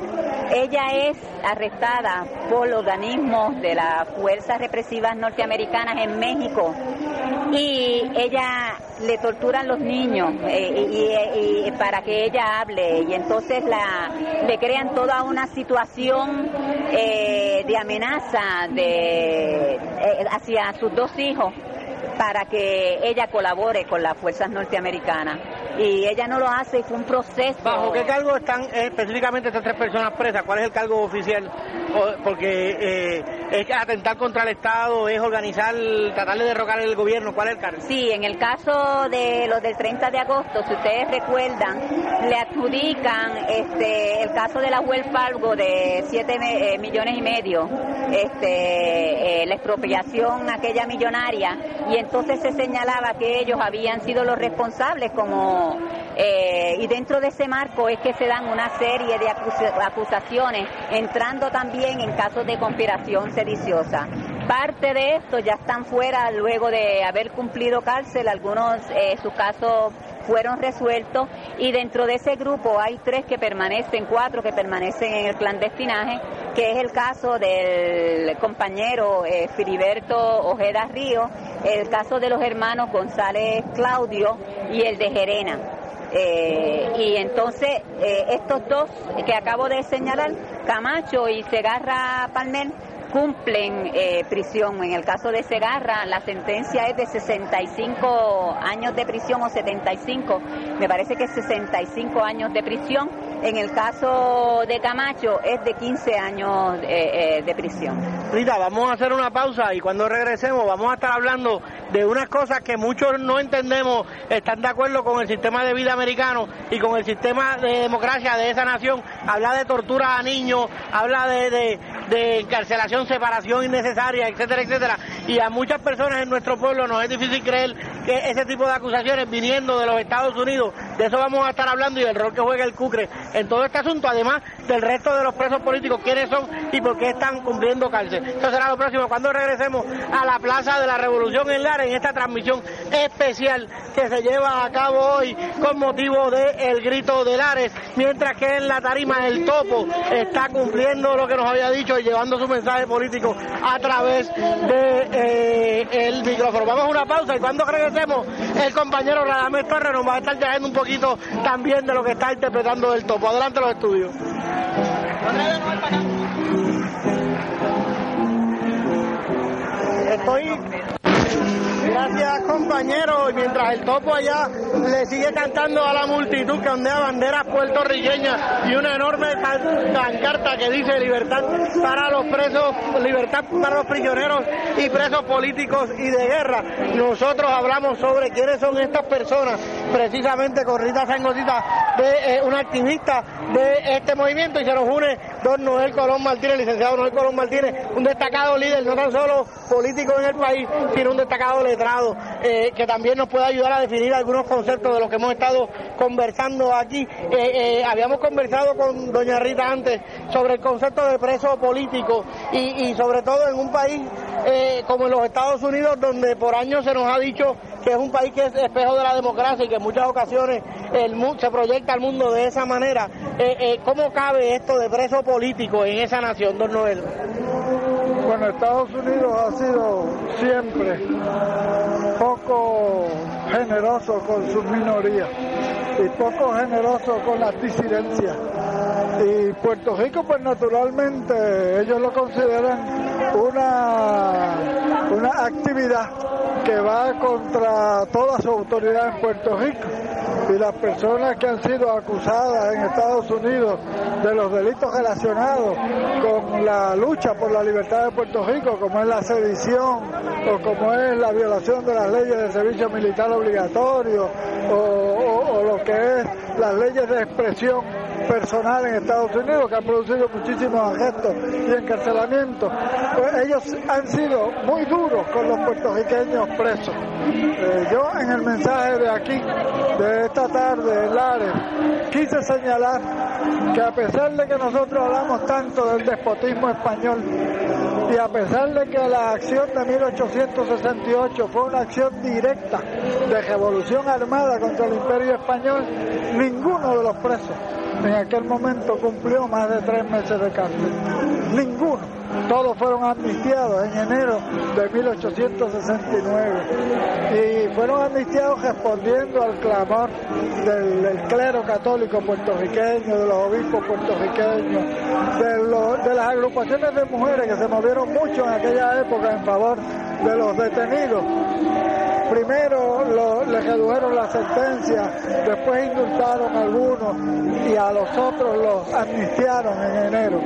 ella es arrestada por los organismos de las fuerzas represivas norteamericanas en México y ella le torturan los niños eh, para que ella hable y entonces la le crean toda una situación eh, de amenaza eh, hacia sus dos hijos para que ella colabore con las fuerzas norteamericanas. Y ella no lo hace fue un proceso. ¿Bajo qué cargo están específicamente estas tres personas presas? ¿Cuál es el cargo oficial? Porque eh, es atentar contra el Estado, es organizar, tratar de derrocar el gobierno. ¿Cuál es el cargo? Sí, en el caso de los del 30 de agosto, si ustedes recuerdan, le adjudican este, el caso de la Wells Fargo de 7 eh, millones y medio, este, eh, la expropiación aquella millonaria y entonces se señalaba que ellos habían sido los responsables como eh, y dentro de ese marco es que se dan una serie de acusaciones entrando también en casos de conspiración sediciosa. Parte de esto ya están fuera luego de haber cumplido cárcel, algunos eh, sus casos fueron resueltos y dentro de ese grupo hay tres que permanecen, cuatro que permanecen en el clandestinaje, que es el caso del compañero eh, Filiberto Ojeda Río, el caso de los hermanos González Claudio y el de Gerena. Eh, y entonces eh, estos dos que acabo de señalar, Camacho y Segarra Palmer, cumplen eh, prisión. En el caso de Segarra, la sentencia es de 65 años de prisión o 75, me parece que es 65 años de prisión. En el caso de Camacho es de 15 años eh, eh, de prisión. Rita, vamos a hacer una pausa y cuando regresemos vamos a estar hablando de unas cosas que muchos no entendemos, están de acuerdo con el sistema de vida americano y con el sistema de democracia de esa nación. Habla de tortura a niños, habla de, de, de encarcelación, separación innecesaria, etcétera, etcétera. Y a muchas personas en nuestro pueblo nos es difícil creer que ese tipo de acusaciones viniendo de los Estados Unidos, de eso vamos a estar hablando y del rol que juega el CUCRE en todo este asunto, además del resto de los presos políticos, quiénes son y por qué están cumpliendo cárcel. Eso será lo próximo cuando regresemos a la Plaza de la Revolución en Lara en esta transmisión especial que se lleva a cabo hoy con motivo del el grito de Lares, mientras que en la tarima el topo está cumpliendo lo que nos había dicho y llevando su mensaje político a través de eh, el micrófono. Vamos a una pausa y cuando regresemos el compañero Radamés Torres nos va a estar trayendo un poquito también de lo que está interpretando el topo. Adelante los estudios. Estoy Gracias compañero, y mientras el topo allá le sigue cantando a la multitud que ondea banderas puertorriqueñas y una enorme pancarta que dice libertad para los presos, libertad para los prisioneros y presos políticos y de guerra. Nosotros hablamos sobre quiénes son estas personas, precisamente con Rita Sangosita, de eh, una activista de este movimiento y se nos une don Noel Colón Martínez, licenciado Noel Colón Martínez, un destacado líder, no tan solo político en el país, sino un destacado letrado, eh, que también nos puede ayudar a definir algunos conceptos de los que hemos estado conversando aquí. Eh, habíamos conversado con doña Rita antes sobre el concepto de preso político y, y sobre todo en un país como en los Estados Unidos, donde por años se nos ha dicho que es un país que es espejo de la democracia y que en muchas ocasiones se proyecta al mundo de esa manera. Eh, eh, ¿Cómo cabe esto de preso político en esa nación, don Noel? Bueno, Estados Unidos ha sido siempre poco generoso con sus minorías y poco generoso con las disidencias. Y Puerto Rico, pues naturalmente, ellos lo consideran una, una actividad que va contra toda su autoridad en Puerto Rico. Y las personas que han sido acusadas en Estados Unidos de los delitos relacionados con la lucha por la libertad de Puerto Rico, como es la sedición o como es la violación de las leyes de servicio militar obligatorio o, lo que es las leyes de expresión personal en Estados Unidos que han producido muchísimos arrestos y encarcelamientos. Pues ellos han sido muy duros con los puertorriqueños presos. Eh, yo en el mensaje de aquí, de esta tarde en Lares, quise señalar que a pesar de que nosotros hablamos tanto del despotismo español, y a pesar de que la acción de 1868 fue una acción directa de revolución armada contra el imperio español, ninguno de los presos en aquel momento cumplió más de tres meses de cárcel. Ninguno. Todos fueron amnistiados en enero de 1869 y fueron amnistiados respondiendo al clamor del, clero católico puertorriqueño, de los obispos puertorriqueños, de, las agrupaciones de mujeres que se movieron mucho en aquella época en favor de los detenidos primero lo, le redujeron la sentencia, después indultaron a algunos y a los otros los amnistiaron en enero.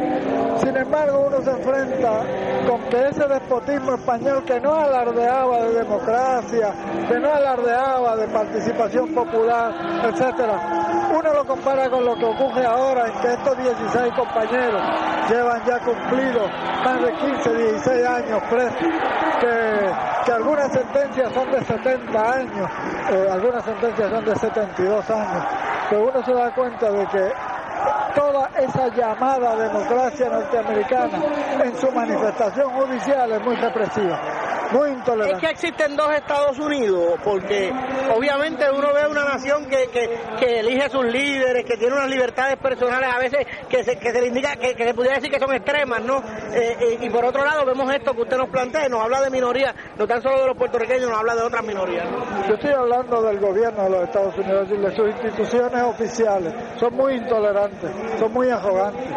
Sin embargo, uno se enfrenta con que ese despotismo español que no alardeaba de democracia, que no alardeaba de participación popular, etcétera, uno lo compara con lo que ocurre ahora en que estos 16 compañeros llevan ya cumplidos más de 15, 16 años presos, que, que algunas sentencias son de 70 años, algunas sentencias son de 72 años, pero uno se da cuenta de que toda esa llamada democracia norteamericana en su manifestación judicial es muy represiva. Muy intolerante. Es que existen dos Estados Unidos, porque obviamente uno ve una nación que, que, elige sus líderes, que tiene unas libertades personales a veces que se, que se le indica, que, se pudiera decir que son extremas, ¿no? Eh, eh, y por otro lado vemos esto que usted nos plantea, nos habla de minorías, no tan solo de los puertorriqueños, nos habla de otras minorías. Yo estoy hablando del gobierno de los Estados Unidos y de sus instituciones oficiales. Son muy intolerantes, son muy arrogantes,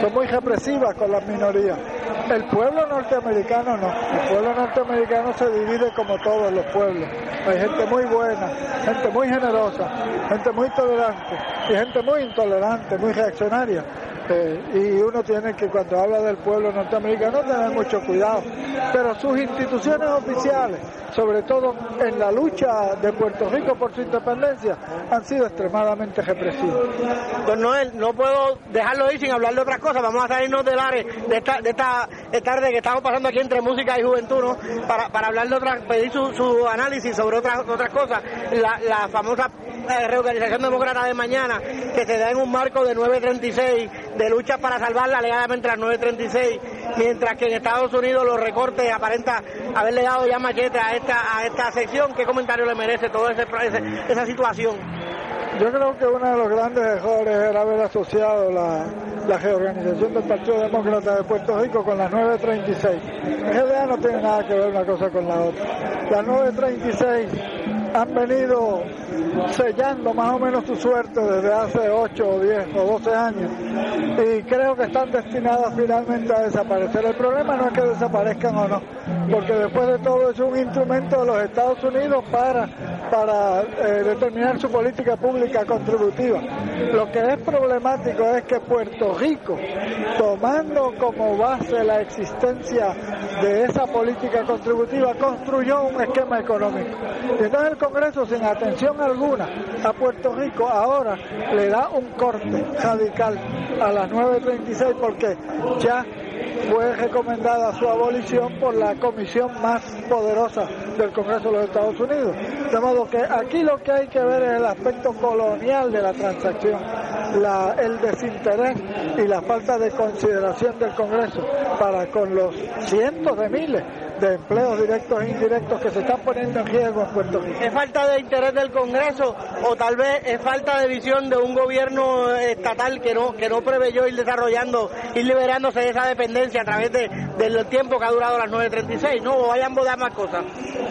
son muy represivas con las minorías. El pueblo norteamericano no. El pueblo norteamericano se divide como todos los pueblos. Hay gente muy buena, gente muy generosa, gente muy tolerante y gente muy intolerante, muy reaccionaria. Eh, y uno tiene que cuando habla del pueblo norteamericano tener mucho cuidado. Pero sus instituciones oficiales, sobre todo en la lucha de Puerto Rico por su independencia, han sido extremadamente represivos. Don Noel, no puedo dejarlo ir sin hablar de otras cosas. Vamos a salirnos del área de esta, de esta tarde que estamos pasando aquí entre música y juventud, ¿no? Para, para hablar de otras, pedir su, su análisis sobre otras, otras cosas. La, la famosa eh, reorganización demócrata de mañana, que se da en un marco de 936, de lucha para salvarla legalmente las 936, mientras que en Estados Unidos los recortes aparenta haberle dado ya machete a esta, a esta sección. ¿Qué comentario le merece toda esa situación? Yo creo que uno de los grandes errores era haber asociado la, la reorganización del Partido Demócrata de Puerto Rico con las 936. En realidad no tiene nada que ver una cosa con la otra. Las 936 han venido sellando más o menos su suerte desde hace 8 o 10 o 12 años y creo que están destinadas finalmente a desaparecer. El problema no es que desaparezcan o no, porque después de todo es un instrumento de los Estados Unidos para, para eh, determinar su política pública contributiva. Lo que es problemático es que Puerto Rico, tomando como base la existencia de esa política contributiva, construyó un esquema económico. Y entonces Congreso sin atención alguna a Puerto Rico ahora le da un corte radical a las 9.36 porque ya fue recomendada su abolición por la comisión más poderosa del Congreso de los Estados Unidos. De modo que aquí lo que hay que ver es el aspecto colonial de la transacción, el desinterés y la falta de consideración del Congreso para con los cientos de miles de empleos directos e indirectos que se están poniendo en riesgo en Puerto Rico. ¿Es falta de interés del Congreso o tal vez es falta de visión de un gobierno estatal que no que no preveyó ir desarrollando, ir liberándose de esa dependencia a través de, del tiempo que ha durado las 9.36, ¿no? ¿O hay ambos de ambas cosas?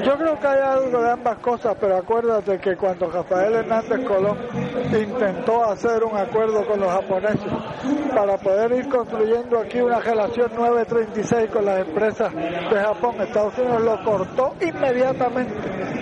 Yo creo que hay algo de ambas cosas, pero acuérdate que cuando Rafael Hernández Colón intentó hacer un acuerdo con los japoneses para poder ir construyendo aquí una relación 936 con las empresas de Japón, Estados Unidos lo cortó inmediatamente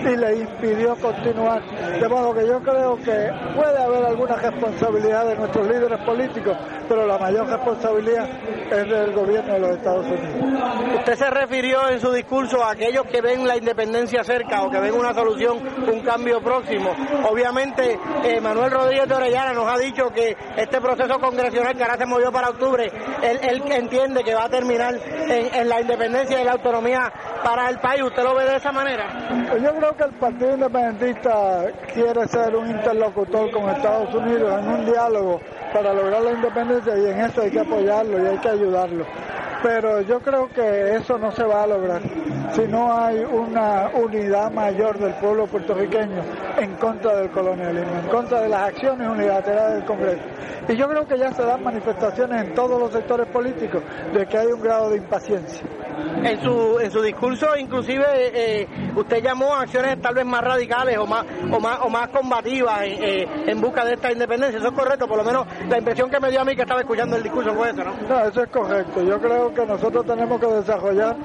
y le impidió continuar. De modo que yo creo que puede haber alguna responsabilidad de nuestros líderes políticos, pero la mayor responsabilidad es del gobierno de los Estados Unidos. Usted se refirió en su discurso a aquellos que ven la independencia cerca o que ven una solución, un cambio próximo. Obviamente, eh, Manuel Rodríguez de Orellana nos ha dicho que este proceso congresional que ahora se movió para octubre, él, entiende que va a terminar en la independencia y la autonomía para el país. ¿Usted lo ve de esa manera? Yo creo que el Partido Independentista quiere ser un interlocutor con Estados Unidos en un diálogo para lograr la independencia y en eso hay que apoyarlo y hay que ayudarlo. Pero yo creo que eso no se va a lograr si no hay una unidad mayor del pueblo puertorriqueño en contra del colonialismo, en contra de las acciones unilaterales del Congreso. Y yo creo que ya se dan manifestaciones en todos los sectores políticos de que hay un grado de impaciencia. En su, en su discurso, inclusive, eh, usted llamó a acciones tal vez más radicales o más, o más, o más combativas eh, en busca de esta independencia. Eso es correcto, por lo menos la impresión que me dio a mí que estaba escuchando el discurso fue eso, ¿no? No, eso es correcto. Yo creo que nosotros tenemos que desarrollar,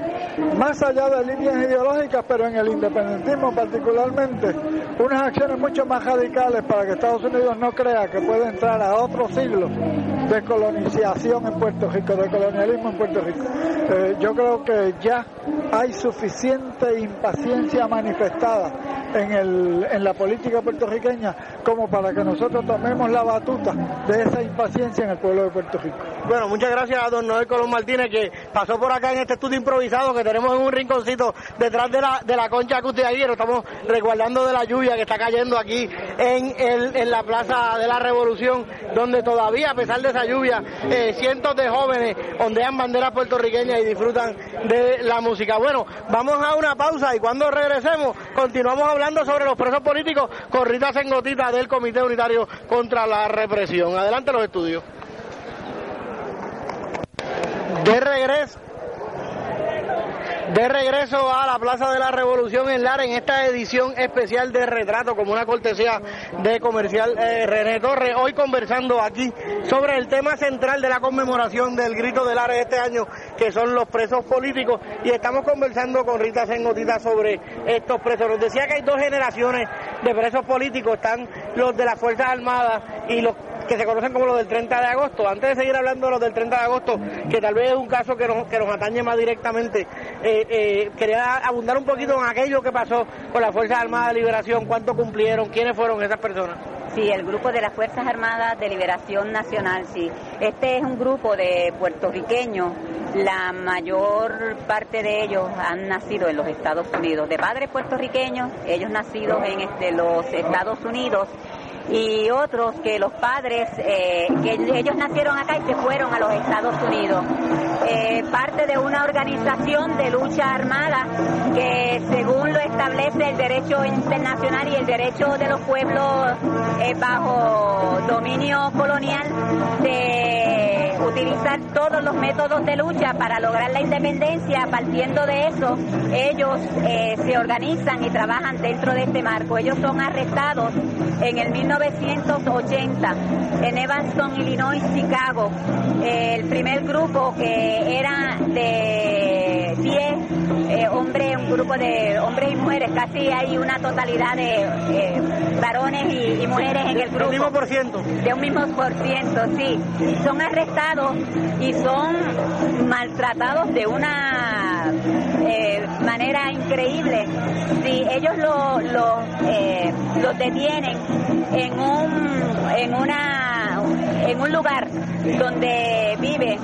más allá de líneas ideológicas, pero en el independentismo particularmente, unas acciones mucho más radicales para que Estados Unidos no crea que puede entrar a otro siglo de colonización en Puerto Rico, de colonialismo en Puerto Rico. Eh, yo creo que ya hay suficiente impaciencia manifestada en, el, en la política puertorriqueña como para que nosotros tomemos la batuta de esa impaciencia en el pueblo de Puerto Rico. Bueno, muchas gracias a don Noel Colón Martínez que pasó por acá en este estudio improvisado que tenemos en un rinconcito detrás de la, de la concha que usted estamos resguardando de la lluvia que está cayendo aquí en, el, en la Plaza de la Revolución, donde todavía, a pesar de esa lluvia, eh, cientos de jóvenes ondean banderas puertorriqueñas y disfrutan de la música. Bueno, vamos a una pausa y cuando regresemos continuamos hablando sobre los presos políticos con Rita Sengotita del Comité Unitario contra la Represión. Adelante los estudios. De regreso de regreso a la Plaza de la Revolución en Lara en esta edición especial de retrato como una cortesía de comercial eh, René Torres. Hoy conversando aquí sobre el tema central de la conmemoración del grito de Lara este año, que son los presos políticos. Y estamos conversando con Rita Sengotita sobre estos presos. Nos decía que hay dos generaciones de presos políticos, están los de las Fuerzas Armadas y los que se conocen como los del 30 de agosto. Antes de seguir hablando de los del 30 de agosto, que tal vez es un caso que nos, que nos atañe más directamente, eh, eh, quería abundar un poquito en aquello que pasó con las Fuerzas Armadas de Liberación, cuánto cumplieron, quiénes fueron esas personas. Sí, el grupo de las Fuerzas Armadas de Liberación Nacional, sí. Este es un grupo de puertorriqueños, la mayor parte de ellos han nacido en los Estados Unidos, de padres puertorriqueños, ellos nacidos en este, los Estados Unidos y otros que los padres, eh, que ellos nacieron acá y se fueron a los Estados Unidos. Eh, parte de una organización de lucha armada que según lo establece el derecho internacional y el derecho de los pueblos eh, bajo dominio colonial de utilizar todos los métodos de lucha para lograr la independencia, partiendo de eso, ellos se organizan y trabajan dentro de este marco. Ellos son arrestados en el 1980 en Evanston, Illinois, Chicago. El primer grupo que era de 10 eh, hombres, un grupo de hombres y mujeres, casi hay una totalidad de eh, varones y, mujeres en el grupo. ¿De un mismo por ciento? De un mismo por ciento, sí. Son arrestados y son maltratados de una eh, manera increíble. Si ellos los lo, los detienen en un en una en un lugar donde vive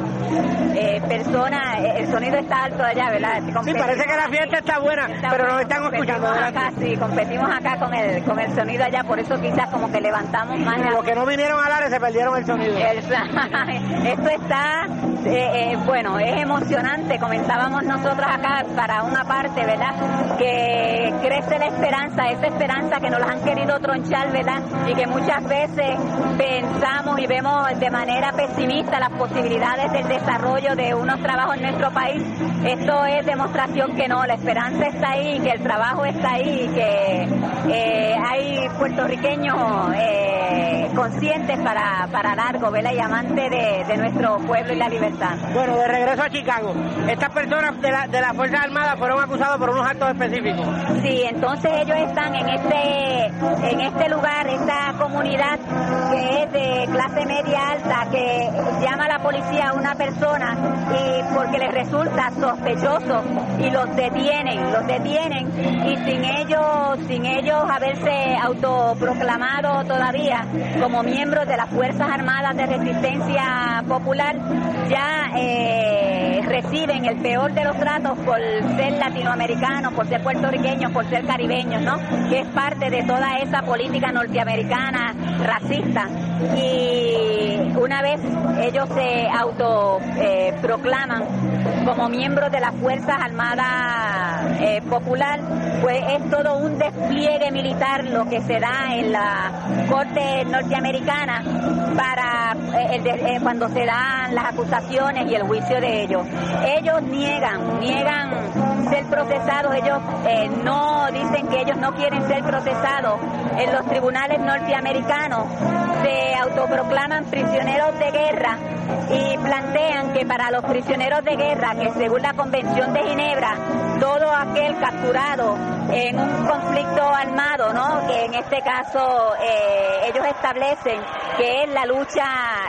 eh, personas, el sonido está alto allá, ¿verdad? Sí, parece que la fiesta está buena, pero nos están escuchando. Acá, sí, competimos acá con el, con el sonido allá, por eso quizás como que levantamos más. Los que no vinieron al área se perdieron el sonido. [laughs] Esto está, eh, eh, bueno, es emocionante, comentábamos nosotros acá para una parte, ¿verdad? Que crece la esperanza, esa esperanza que nos la han querido tronchar, ¿verdad? Y que muchas veces pensamos y vemos de manera pesimista las posibilidades del desarrollo de unos trabajos en nuestro país. Esto es demostración que no, la esperanza está ahí, que el trabajo está ahí, que eh, hay puertorriqueños eh, conscientes para, para largo, ¿verdad? Y amantes de, nuestro pueblo y la libertad. Bueno, de regreso a Chicago, estas personas de la, de las Fuerzas Armadas fueron acusados por unos actos específicos. Sí, entonces ellos están en este, en este lugar, esta comunidad que es de clase media alta, que llama a la policía a una persona y porque les resulta sospechoso y los detienen, los detienen y sin ellos, sin ellos haberse autoproclamado todavía como miembros de las Fuerzas Armadas de Resistencia Popular, ya eh, reciben el peor de los tratos por ser latinoamericanos, por ser puertorriqueños, por ser caribeños, ¿no? Que es parte de toda esa política norteamericana racista. Y una vez ellos se autoproclaman eh, como miembros de las Fuerzas Armadas eh, Popular, pues es todo un despliegue militar lo que se da en la Corte norteamericana para eh, cuando se dan las acusaciones y el juicio de ellos. Ellos niegan, niegan ser procesados, ellos no dicen que ellos no quieren ser procesados en los tribunales norteamericanos, se autoproclaman prisioneros de guerra y plantean que para los prisioneros de guerra, que según la Convención de Ginebra, todo aquel capturado en un conflicto armado, ¿no? que en este caso eh, ellos establecen que es la lucha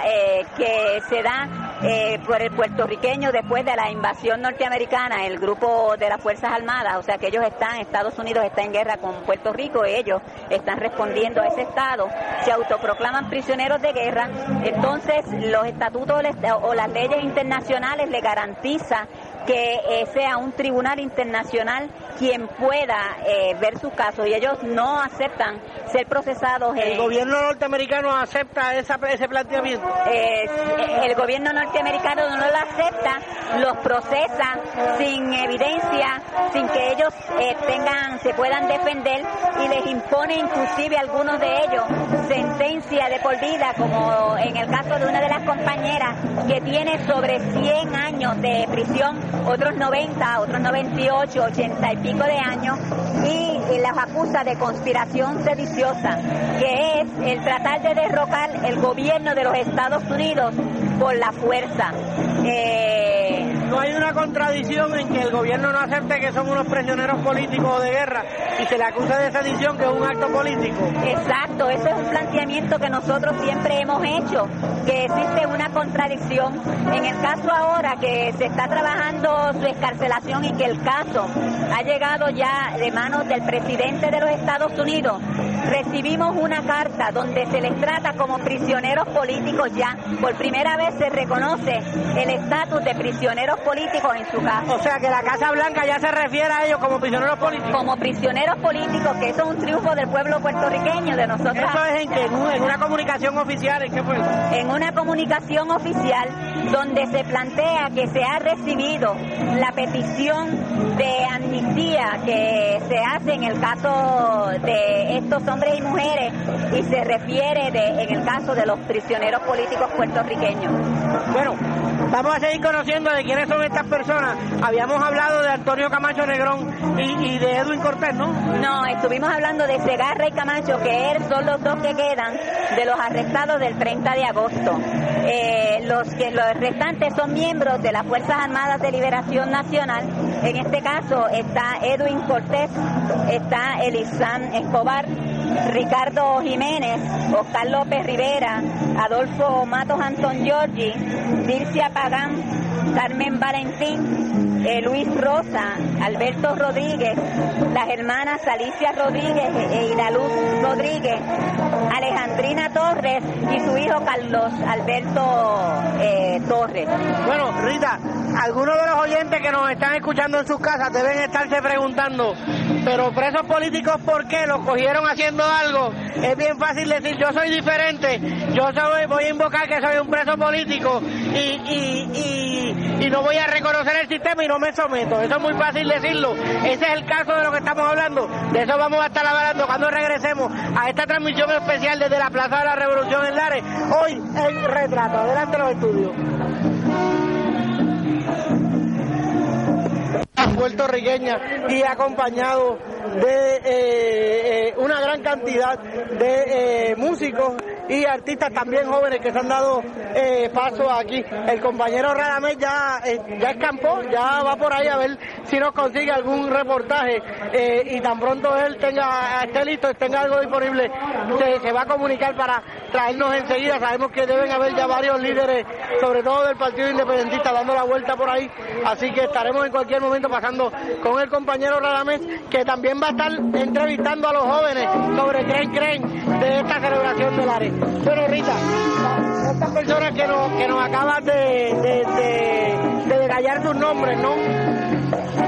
eh, que se da eh, por el puertorriqueño después de la invasión norteamericana, el grupo de las Fuerzas Armadas, o sea que ellos están, Estados Unidos está en guerra con Puerto Rico, ellos están respondiendo a ese Estado, se autoproclaman prisioneros de guerra, entonces los estatutos o las leyes internacionales le garantizan que eh, sea un tribunal internacional quien pueda eh, ver sus casos y ellos no aceptan ser procesados. ¿El gobierno norteamericano acepta esa, ese planteamiento? el gobierno norteamericano no lo acepta, los procesa sin evidencia, sin que ellos eh, tengan, se puedan defender y les impone inclusive a algunos de ellos sentencia de por vida, como en el caso de una de las compañeras que tiene sobre 100 años de prisión, otros 90, otros 98, 80 y pico de años, y, y las acusa de conspiración sediciosa, que es el tratar de derrocar el gobierno de los Estados Unidos por la fuerza. Eh, no hay una contradicción en que el gobierno no acepte que son unos prisioneros políticos de guerra y se le acusa de sedición que es un acto político. Exacto, ese es un planteamiento que nosotros siempre hemos hecho, que existe una contradicción. En el caso ahora que se está trabajando su escarcelación y que el caso ha llegado ya de manos del presidente de los Estados Unidos, recibimos una carta donde se les trata como prisioneros políticos ya. Por primera vez se reconoce el estatus de prisioneros políticos en su caso. O sea que la Casa Blanca ya se refiere a ellos como prisioneros políticos. Como prisioneros políticos, que eso es un triunfo del pueblo puertorriqueño, de nosotros. ¿Eso es en, que, en una comunicación oficial? ¿En qué fue? En una comunicación oficial donde se plantea que se ha recibido la petición de amnistía que se hace en el caso de estos hombres y mujeres y se refiere de, en el caso de los prisioneros políticos puertorriqueños. Bueno, vamos a seguir conociendo de quiénes son estas personas. Habíamos hablado de Antonio Camacho Negrón y, de Edwin Cortés, ¿no? No, estuvimos hablando de Segarra y Camacho, que son los dos que quedan de los arrestados del 30 de agosto. Eh, los que los restantes son miembros de las Fuerzas Armadas de Liberación Nacional. En este caso está Edwin Cortés, está Elizán Escobar, Ricardo Jiménez, Oscar López Rivera, Adolfo Matos Antón Giorgi, Dircia Pagán, Carmen Valentín, eh, Luis Rosa, Alberto Rodríguez, las hermanas Alicia Rodríguez e Luz Rodríguez, Alejandrina Torres y su hijo Carlos Alberto eh, Torres. Bueno, Rita, algunos de los oyentes que nos están escuchando en sus casas deben estarse preguntando, pero presos políticos, ¿por qué? ¿Los cogieron haciendo algo? Es bien fácil decir, yo soy diferente, yo soy, voy a invocar que soy un preso político y, y, no voy a reconocer el sistema y no me someto. Eso es muy fácil decirlo. Ese es el caso de lo que estamos hablando. De eso vamos a estar hablando cuando regresemos a esta transmisión especial desde la Plaza de la Revolución en Lares. Hoy en retrato. Adelante los estudios. Puertorriqueña y acompañado de eh, eh, una gran cantidad de eh, músicos y artistas también jóvenes que se han dado paso aquí. El compañero Radamés ya, ya escampó, ya va por ahí a ver si nos consigue algún reportaje y tan pronto él tenga, esté listo, tenga algo disponible, se, va a comunicar para traernos enseguida. Sabemos que deben haber ya varios líderes, sobre todo del Partido Independentista, dando la vuelta por ahí, así que estaremos en cualquier momento pasando con el compañero Radamés, que también va a estar entrevistando a los jóvenes sobre creen creen de esta celebración del ARE. Bueno, Rita, estas personas que nos, que nos acaban de, de, de, de detallar sus nombres, ¿no?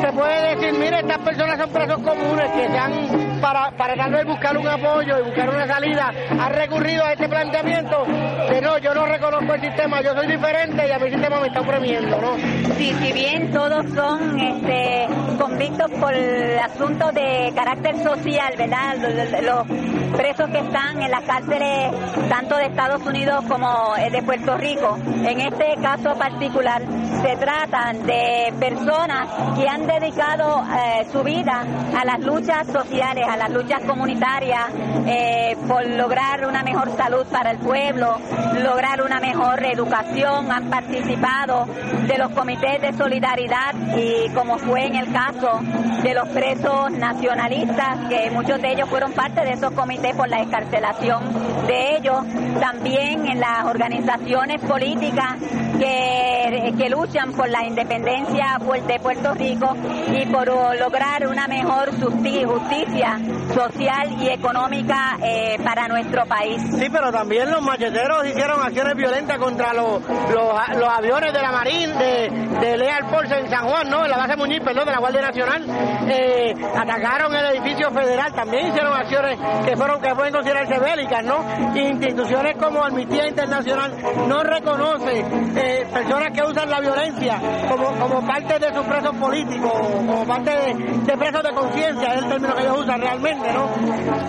Se puede decir, mire, estas personas son presos comunes que se han para, para tal vez buscar un apoyo y buscar una salida, ha recurrido a este planteamiento de no, yo no reconozco el sistema, yo soy diferente y a mi sistema me está oprimiendo, ¿no? Sí, si bien todos son este, convictos por asuntos de carácter social, ¿verdad? Los, presos que están en las cárceles tanto de Estados Unidos como eh, de Puerto Rico. En este caso particular se tratan de personas que han dedicado eh, su vida a las luchas sociales, a las luchas comunitarias eh, por lograr una mejor salud para el pueblo, lograr una mejor educación, han participado de los comités de solidaridad y como fue en el caso de los presos nacionalistas, que muchos de ellos fueron parte de esos comités por la escarcelación de ellos, también en las organizaciones políticas que, que luchan por la independencia de Puerto Rico y por lograr una mejor justicia social y económica eh, para nuestro país. Sí, pero también los macheteros hicieron acciones violentas contra los, los, aviones de la Marina, de, de Leal Force en San Juan, ¿no? En la base Muñiz, perdón, de la Guardia Nacional. Eh, atacaron el edificio federal, también hicieron acciones que fueron que pueden considerarse bélicas, ¿no? Instituciones como Amnistía Internacional no reconoce eh, personas que usan la violencia como, como parte de sus presos políticos, como parte de, presos de conciencia, es el término que ellos usan realmente, ¿no?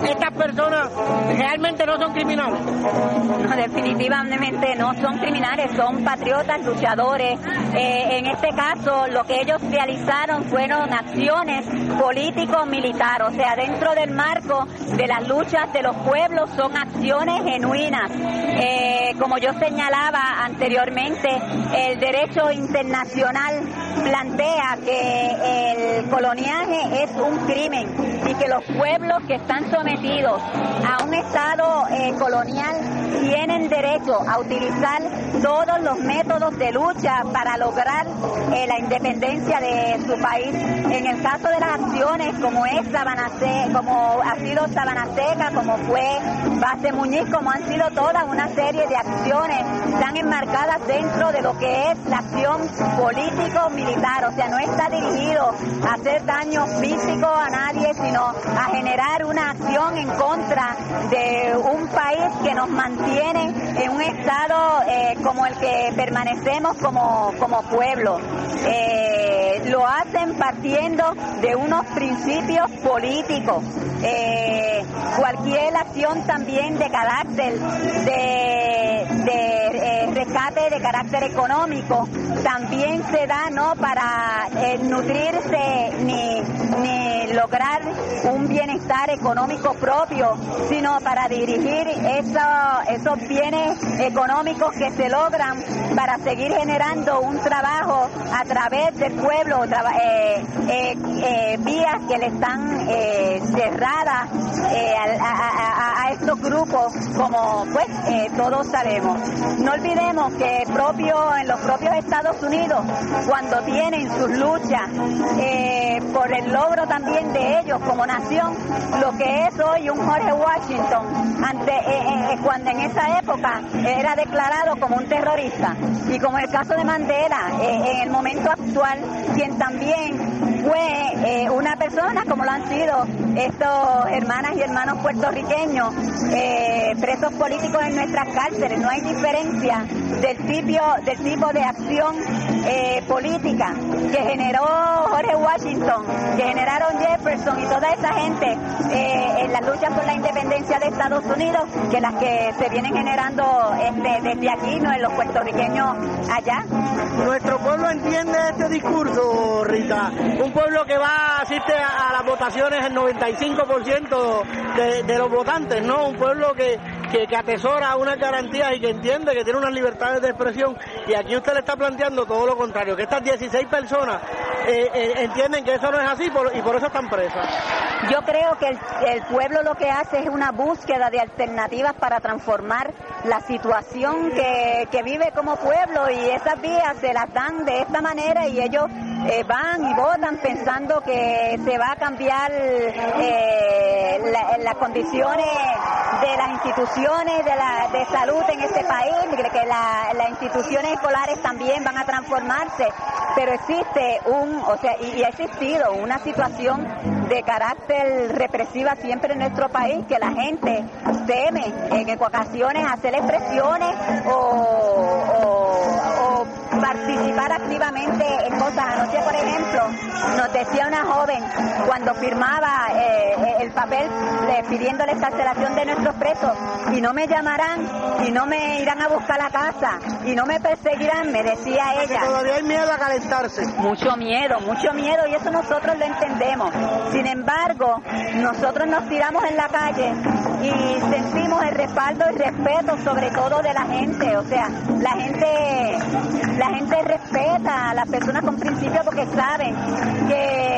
Estas personas realmente no son criminales. Definitivamente no son criminales, son patriotas, luchadores. Eh, en este caso, lo que ellos realizaron fueron acciones político-militar, o sea, dentro del marco de las luchas de los pueblos son acciones genuinas. Eh, como yo señalaba anteriormente, el derecho internacional plantea que el coloniaje es un crimen y que los pueblos que están sometidos a un Estado eh, colonial tienen derecho a utilizar todos los métodos de lucha para lograr eh, la independencia de su país. En el caso de las acciones como es Sabana como ha sido Sabana Seca, como fue Base Muñiz, como han sido todas una serie de acciones están enmarcadas dentro de lo que es la acción político-militar, o sea, no está dirigido a hacer daño físico a nadie, sino a generar una acción en contra de un país que nos mantiene en un estado eh, como el que permanecemos como, como pueblo. Eh, lo hacen partiendo de unos principios políticos. Eh, cualquier acción también de carácter de rescate de carácter económico también se da no para nutrirse ni, lograr un bienestar económico propio, sino para dirigir esos bienes económicos que se logran para seguir generando un trabajo a través del pueblo, eh, eh, eh, vías que le están cerradas a, estos grupos, como pues todos sabemos. No olvidemos que propio en los propios Estados Unidos, cuando tienen sus luchas por el logro también de ellos como nación, lo que es hoy un Jorge Washington, ante, cuando en esa época era declarado como un terrorista. Y como el caso de Mandela, eh, en el momento actual, quien también fue eh, una persona, como lo han sido estos hermanas y hermanos puertorriqueños, eh, presos políticos en nuestras cárceles. No hay diferencia del tipo, del tipo de acción política que generó Jorge Washington, que generaron Jefferson y toda esa gente en la lucha por la independencia de Estados Unidos, que las que se vienen generando este, desde aquí, no en los puertorriqueños allá. Nuestro pueblo entiende este discurso, Rita. Pueblo que va, asiste a, las votaciones el 95% de, de los votantes, ¿no? Un pueblo que, que, atesora unas garantías y que entiende que tiene unas libertades de expresión. Y aquí usted le está planteando todo lo contrario, que estas 16 personas eh, eh, entienden que eso no es así y por eso están presas. Yo creo que el, pueblo lo que hace es una búsqueda de alternativas para transformar la situación que, vive como pueblo y esas vías se las dan de esta manera y ellos eh, van y votan pensando que se va a cambiar las condiciones de las instituciones de, la, de salud en este país, que las instituciones escolares también van a transformarse, pero existe un, o sea, y, ha existido una situación de carácter represiva siempre en nuestro país, que la gente teme en ocasiones hacer expresiones o participar activamente en cosas. Anoche, por ejemplo, nos decía una joven cuando firmaba eh, eh, el papel pidiendo la excarcelación de nuestros presos, y no me llamarán, y no me irán a buscar la casa, y no me perseguirán, me decía ella. Todavía hay miedo a calentarse. Mucho miedo, mucho miedo, y eso nosotros lo entendemos. Sin embargo, nosotros nos tiramos en la calle y sentimos el respaldo y respeto sobre todo de la gente, o sea, la gente, la gente respeta a las personas con principios porque saben que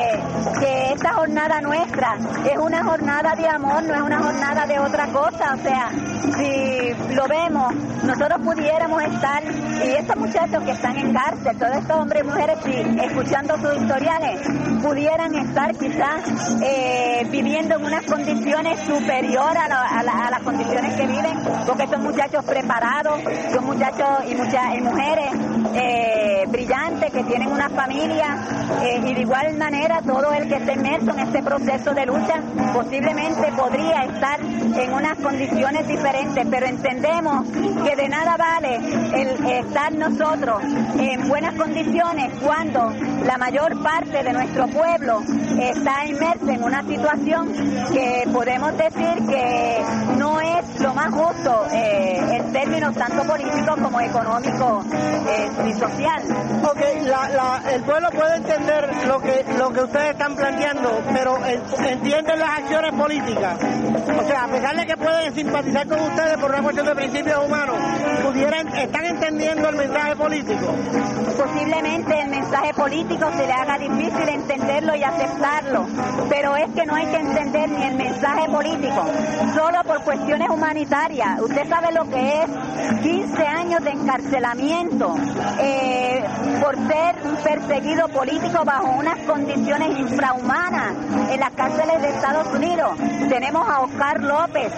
esta jornada nuestra es una jornada de amor, no es una jornada de otra cosa. O sea, si lo vemos, nosotros pudiéramos estar, y estos muchachos que están en cárcel, todos estos hombres y mujeres, si escuchando sus historiales, pudieran estar quizás eh, viviendo en unas condiciones superiores a, las condiciones que viven, porque son muchachos preparados, son muchachos y, muchas, mujeres eh, brillantes que tienen una familia eh, y de igual manera todo el que esté inmerso en este proceso de lucha posiblemente podría estar en unas condiciones diferentes, pero entendemos que de nada vale el estar nosotros en buenas condiciones cuando la mayor parte de nuestro pueblo está inmerso en una situación que podemos decir que no es lo más justo eh, en términos tanto políticos como económicos eh, y social. Ok, el pueblo puede entender lo que, lo que ustedes están planteando, pero entienden las acciones políticas. O sea, a pesar de que pueden simpatizar con ustedes por una cuestión de principios humanos, pudieran, ¿están entendiendo el mensaje político? Posiblemente el mensaje político se le haga difícil entenderlo y aceptarlo, pero es que no hay que entender ni el mensaje político, solo por cuestiones humanitarias. Usted sabe lo que es 15 años de encarcelamiento eh, por ser perseguido político bajo unas condiciones infrahumanas en las cárceles de Estados Unidos. Tenemos a Oscar López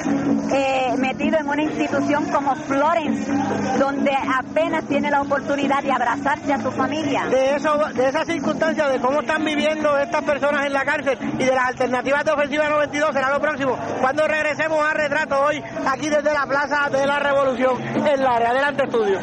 eh, metido en una institución como Florence, donde apenas tiene la oportunidad de abrazarse a su familia. De eso, de esas circunstancias, de cómo están viviendo estas personas en la cárcel y de las alternativas de ofensiva 92 será lo próximo. Cuando regresemos a retrato hoy aquí desde la Plaza de la Revolución en la área. Adelante, estudio.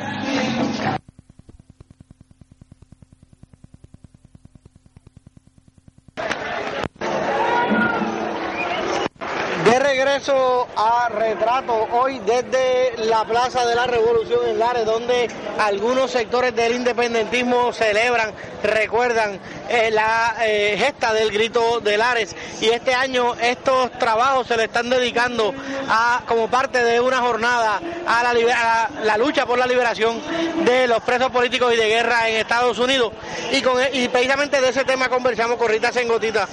De regreso a retrato hoy desde la Plaza de la Revolución en Lares, donde algunos sectores del independentismo celebran, recuerdan eh, la eh, gesta del grito de Lares. Y este año estos trabajos se le están dedicando a, como parte de una jornada a la, lucha por la liberación de los presos políticos y de guerra en Estados Unidos. Y, con, y precisamente de ese tema conversamos con Rita Sengotita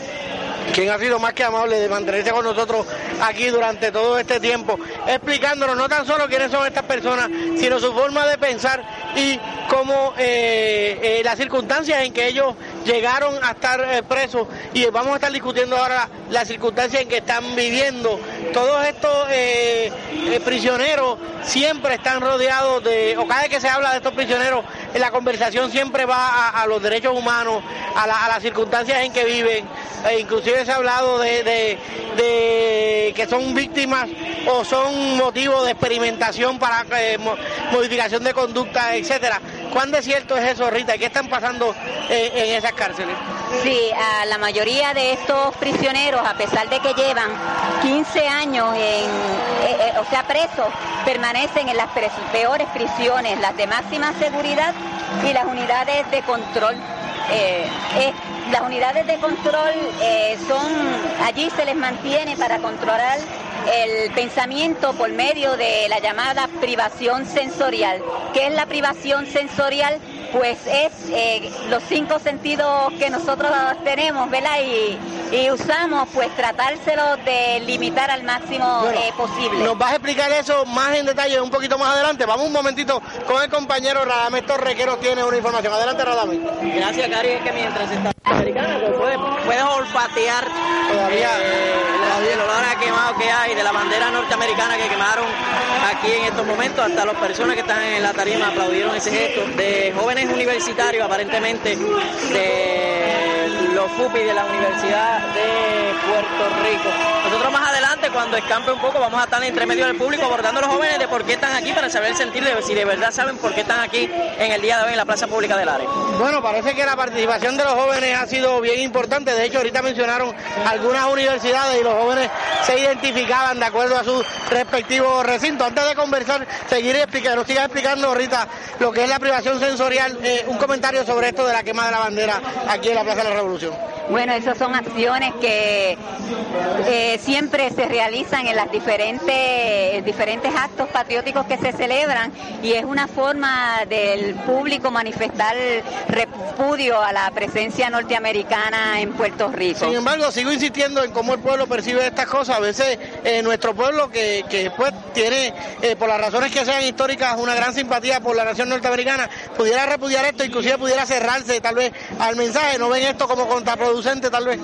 quien ha sido más que amable de mantenerse con nosotros aquí durante todo este tiempo, explicándonos no tan solo quiénes son estas personas, sino su forma de pensar y cómo eh, eh, las circunstancias en que ellos llegaron a estar eh, presos y vamos a estar discutiendo ahora las circunstancias en que están viviendo. Todos estos prisioneros siempre están rodeados de, o cada vez que se habla de estos prisioneros, la conversación siempre va a, los derechos humanos, a, las circunstancias en que viven, e inclusive se ha hablado de, que son víctimas o son motivo de experimentación para modificación de conducta, etcétera. ¿Cuán de cierto es eso, Rita? ¿Qué están pasando eh, en esas cárceles? Sí, a la mayoría de estos prisioneros, a pesar de que llevan 15 años, en, eh, eh, o sea, presos, permanecen en las peores prisiones, las de máxima seguridad y las unidades de control. las unidades de control son, allí se les mantiene para controlar el pensamiento por medio de la llamada privación sensorial. ¿Qué es la privación sensorial? Pues es eh, los cinco sentidos que nosotros tenemos, ¿verdad? Y, usamos, pues tratárselo de limitar al máximo eh, posible. ¿Nos vas a explicar eso más en detalle un poquito más adelante? Vamos un momentito con el compañero Radamés Torre que nos tiene una información. Adelante, Radamés. Gracias, Cari, es que mientras está americana, pues puedes, puedes olfatear todavía eh, el olor a quemado que hay de la bandera norteamericana que quemaron aquí en estos momentos. Hasta las personas que están en la tarima aplaudieron ese gesto de jóvenes universitarios, aparentemente de los FUPI de la Universidad de Puerto Rico. Nosotros más adelante, cuando escampe un poco, vamos a estar entre medio del público abordando a los jóvenes de por qué están aquí para saber el sentir de si de verdad saben por qué están aquí en el día de hoy en la Plaza Pública del Área. Bueno, parece que la participación de los jóvenes ha sido bien importante. De hecho, ahorita mencionaron algunas universidades y los jóvenes se identificaban de acuerdo a sus respectivos recintos. Antes de conversar, seguiré explicando, nos sigas explicando ahorita lo que es la privación sensorial, eh, un comentario sobre esto de la quema de la bandera aquí en la Plaza de la. Bueno, esas son acciones que eh, siempre se realizan en las diferentes, diferentes actos patrióticos que se celebran y es una forma del público manifestar repudio a la presencia norteamericana en Puerto Rico. Sin embargo, sigo insistiendo en cómo el pueblo percibe estas cosas. A veces eh, nuestro pueblo, que, que pues tiene, eh, por las razones que sean históricas, una gran simpatía por la nación norteamericana, pudiera repudiar esto, inclusive pudiera cerrarse tal vez al mensaje. ¿No ven esto como contraproducente tal vez?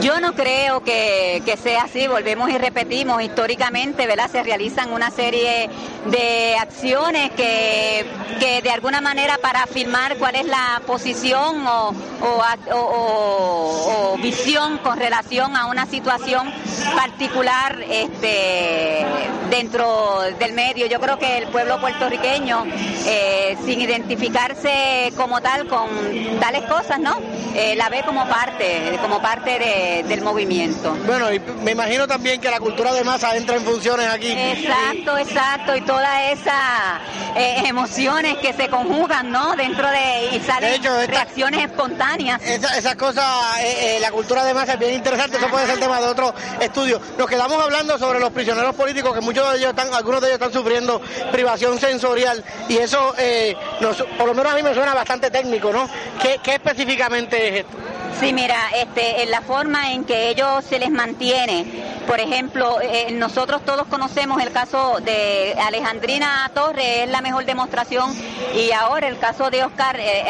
Yo no creo que, que sea así. Volvemos y repetimos, históricamente, ¿verdad? Se realizan una serie de acciones que, que de alguna manera para afirmar cuál es la posición o, o, visión con relación a una situación particular este, dentro del medio. Yo creo que el pueblo puertorriqueño, eh, sin identificarse como tal con tales cosas, ¿no? Eh, la ve como parte, como parte de, del movimiento. Bueno, y me imagino también que la cultura de masa entra en funciones aquí. Exacto, exacto, y todas esas eh, emociones que se conjugan, ¿no? Dentro de y salen De hecho, esta- reacciones espontáneas. Esa- esas cosas, eh, la cultura de masa es bien interesante, eso puede ser tema de otro estudio. Nos quedamos hablando sobre los prisioneros políticos, que muchos de ellos están, algunos de ellos están sufriendo privación sensorial, y eso, nos- por lo menos a mí me suena bastante técnico, ¿no? ¿Qué, qué específicamente es esto? Sí, mira, este, en la forma en que ellos se les mantiene, por ejemplo, eh, nosotros todos conocemos el caso de Alejandrina Torres, es la mejor demostración, y ahora el caso de Oscar, eh,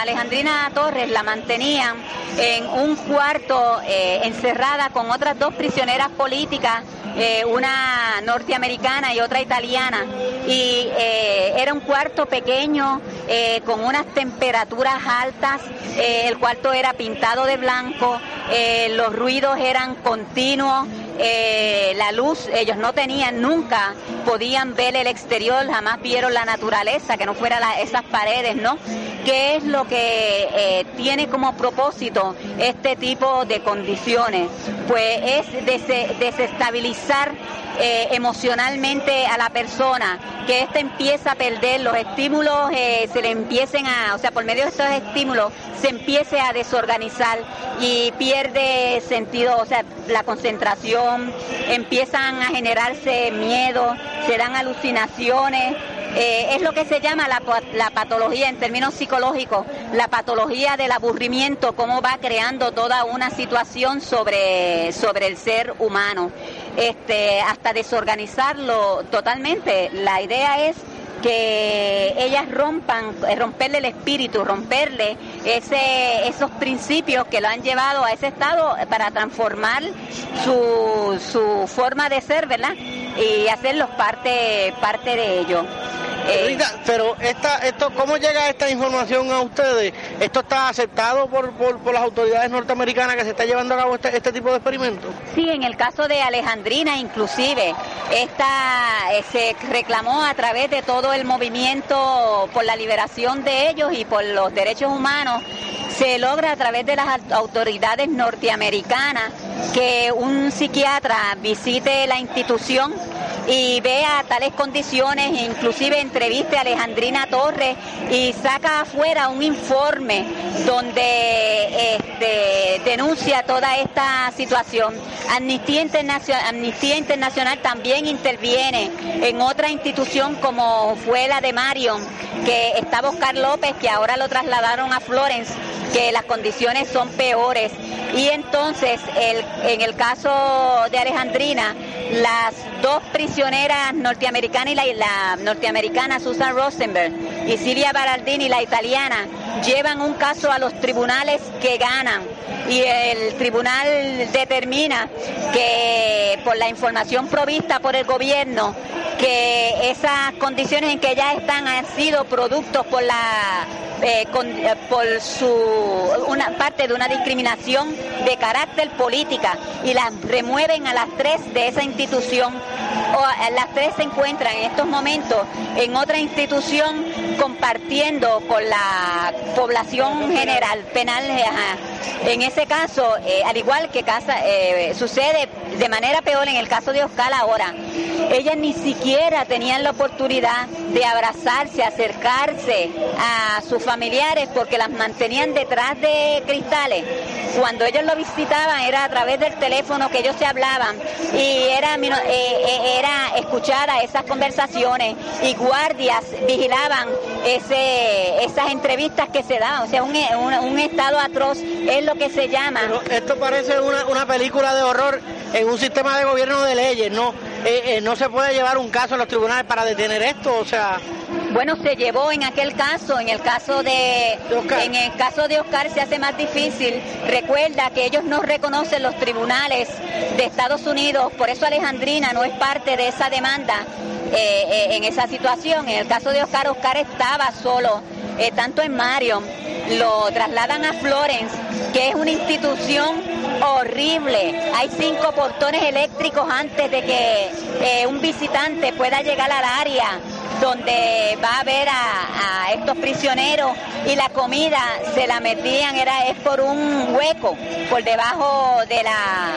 Alejandrina Torres la mantenían en un cuarto eh, encerrada con otras dos prisioneras políticas, eh, una norteamericana y otra italiana, y eh, era un cuarto pequeño eh, con unas temperaturas altas, eh, el cuarto era pintado de blanco, eh, los ruidos eran continuos, eh, la luz, ellos no tenían nunca, podían ver el exterior, jamás vieron la naturaleza, que no fuera esas paredes, ¿no? ¿Qué es lo que eh, tiene como propósito este tipo de condiciones? Pues es dese- desestabilizar eh, emocionalmente a la persona, que ésta empieza a perder los estímulos, eh, se le empiecen a, o sea, por medio de estos estímulos, se empiece a desorganizar y pierde sentido, o sea, la concentración, empiezan a generarse miedo, se dan alucinaciones. eh, es lo que se llama la, la patología en términos psicológicos, la patología del aburrimiento, cómo va creando toda una situación sobre, sobre el ser humano, este, hasta desorganizarlo totalmente. La idea es que ellas rompan, eh, romperle el espíritu, romperle ese, esos principios que lo han llevado a ese estado para transformar su, su forma de ser, ¿verdad? Y hacerlos parte, parte de ello. Eh, Rita, pero esta, esto, ¿cómo llega esta información a ustedes? ¿Esto está aceptado por, por, por las autoridades norteamericanas que se está llevando a cabo este, este tipo de experimentos? Sí, en el caso de Alejandrina inclusive, esta eh, se reclamó a través de todo el movimiento por la liberación de ellos y por los derechos humanos, se logra a través de las au- autoridades norteamericanas que un psiquiatra visite la institución y vea tales condiciones, inclusive entreviste a Alejandrina Torres y saca afuera un informe donde este, denuncia toda esta situación. Amnistía Internacional, también interviene en otra institución como fue la de Marion, que estaba Oscar López, que ahora lo trasladaron a Que las condiciones son peores. Y entonces, el- en el caso de Alejandrina, las dos prisioneras norteamericanas y la, la norteamericana Susan Rosenberg y Silvia Baraldini, la italiana, llevan un caso a los tribunales que ganan. Y el tribunal determina que por la información provista por el gobierno que esas condiciones en que ellas están han sido productos por la eh, eh, por su una parte de una discriminación de carácter política y las remueven a las tres de esa institución. O a- las tres se encuentran en estos momentos en otra institución compartiendo con la población general penal. En ese caso, eh, al igual que casa, eh, sucede de manera peor en el caso de Oscar ahora, ellas ni siquiera tenían la oportunidad de abrazarse, acercarse a sus familiares porque las mantenían detrás de cristales. Cuando ellos lo visitaban era a través del teléfono que ellos se hablaban y era, eh, era escuchar a esas conversaciones y guardias vigilaban ese, esas entrevistas que se daban, o sea, un, un, estado atroz es lo que se llama. esto parece una, una película de horror en un sistema de gobierno de leyes, ¿no? Eh, eh, no se puede llevar un caso a los tribunales para detener esto, o sea... Bueno, se llevó en aquel caso, en el caso de, en el caso de Oscar se hace más difícil. Recuerda que ellos no reconocen los tribunales de Estados Unidos, por eso Alejandrina no es parte de esa demanda eh, en esa situación. En el caso de Oscar, Oscar estaba solo, tanto en Marion, lo trasladan a Florence, que es una institución horrible. Hay cinco portones eléctricos antes de que eh, un visitante pueda llegar al área donde va a ver a, estos prisioneros y la comida se la metían era es por un hueco por debajo de la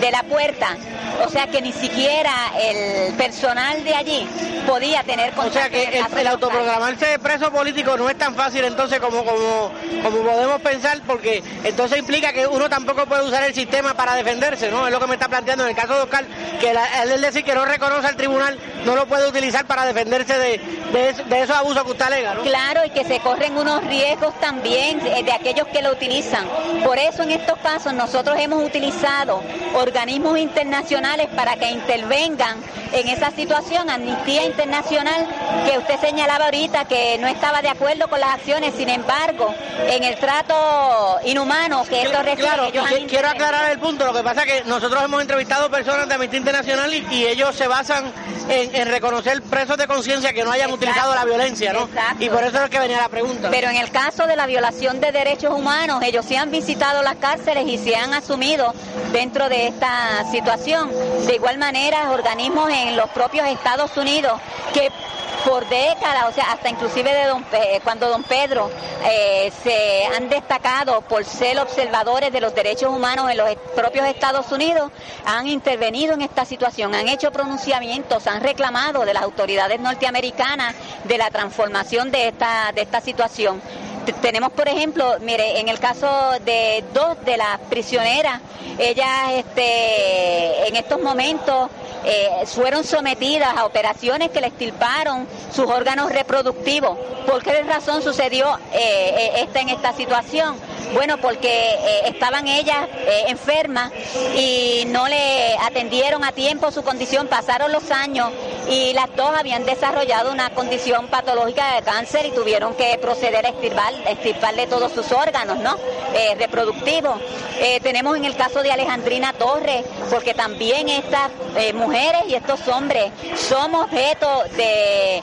de la puerta o sea que ni siquiera el personal de allí podía tener O sea que el, autoprogramarse de preso político no es tan fácil entonces como, como, como podemos pensar, porque entonces implica que uno tampoco puede usar el sistema para defenderse, ¿no? Es lo que me está planteando en el caso de Oscar, que él decir que no reconoce al tribunal, no lo puede utilizar para defenderse de, de, esos abusos que usted alega, ¿no? Claro, y que se corren unos riesgos también de, de aquellos que lo utilizan. Por eso en estos casos nosotros hemos utilizado organismos internacionales para que intervengan en esa situación, Amnistía Internacional, que usted señalaba ahorita que no estaba de acuerdo con las acciones, sin embargo, en el trato inhumano que esto recibe, claro, Quiero aclarar el punto, lo que pasa es que nosotros hemos entrevistado personas de Amnistía Internacional y, ellos se basan en, reconocer presos de conciencia que no hayan utilizado la violencia, ¿no? Y por eso es que venía la pregunta. Pero en el caso de la violación de derechos humanos, ellos sí han visitado las cárceles y se han asumido dentro de esta situación. De igual manera, organismos en los propios Estados Unidos que por décadas, o sea, hasta inclusive de don, cuando don Pedro eh, se han destacado por ser observadores de los derechos humanos en los propios Estados Unidos, han intervenido en esta situación, han hecho pronunciamientos, han reclamado de las autoridades norteamericanas de la transformación de esta, de esta situación. Tenemos, por ejemplo, mire, en el caso de dos de las prisioneras, ellas este, en estos momentos eh, fueron sometidas a operaciones que le extirparon sus órganos reproductivos. ¿Por qué razón sucedió eh, eh, esta en esta situación? Bueno, porque estaban ellas enfermas y no le atendieron a tiempo su condición, pasaron los años y las dos habían desarrollado una condición patológica de cáncer y tuvieron que proceder a extirpar, extirparle todos sus órganos ¿no? reproductivos. tenemos en el caso de Alejandrina Torres, porque también estas mujeres mujeres y estos hombres son objeto de,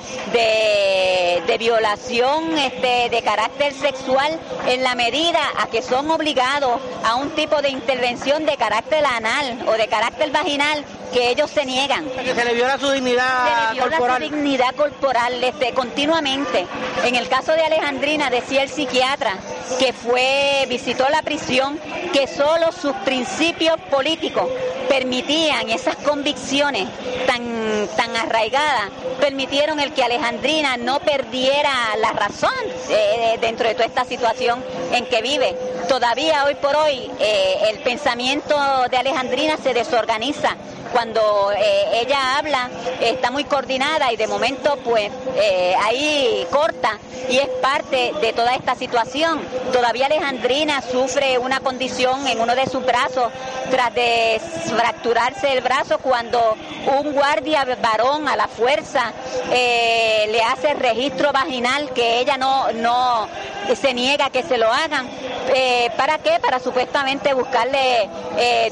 de, violación este, de carácter sexual en la medida a que son obligados a un tipo de intervención de carácter anal o de carácter vaginal que ellos se niegan. Que se le viola su dignidad se le viola corporal. su dignidad corporal este, continuamente. En el caso de Alejandrina decía el psiquiatra que fue visitó la prisión que solo sus principios políticos permitían esas convicciones tan, tan arraigadas, permitieron el que Alejandrina no perdiera la razón eh, dentro de toda esta situación en que vive. Todavía hoy por hoy eh, el pensamiento de Alejandrina se desorganiza cuando eh, ella habla está muy coordinada y de momento pues eh, ahí corta y es parte de toda esta situación. Todavía Alejandrina sufre una condición en uno de sus brazos tras de fracturarse el brazo cuando un guardia varón a la fuerza eh, le hace registro vaginal que ella no, no se niega que se lo hagan. ¿Para qué? Para supuestamente buscarle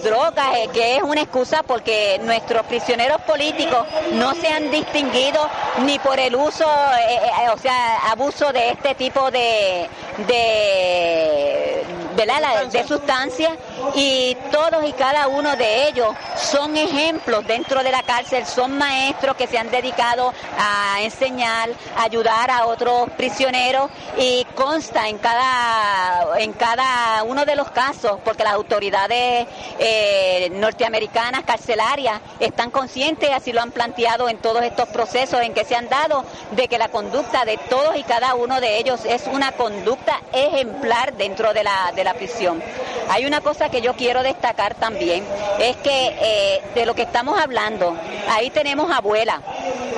drogas, que es una excusa porque nuestros prisioneros políticos no se han distinguido ni por el uso, eh, eh, o sea, abuso de este tipo de, de ¿verdad? de sustancias y todos y cada uno de ellos son ejemplos dentro de la cárcel, son maestros que se han dedicado a enseñar, a ayudar a otros prisioneros y consta en cada, en cada uno de los casos, porque las autoridades eh, norteamericanas carcelarias están conscientes, así lo han planteado en todos estos procesos en que se han dado, de que la conducta de todos y cada uno de ellos es una conducta ejemplar dentro de la, de la prisión. Hay una cosa que yo quiero destacar también, es que eh, de lo que estamos hablando, ahí tenemos abuelas,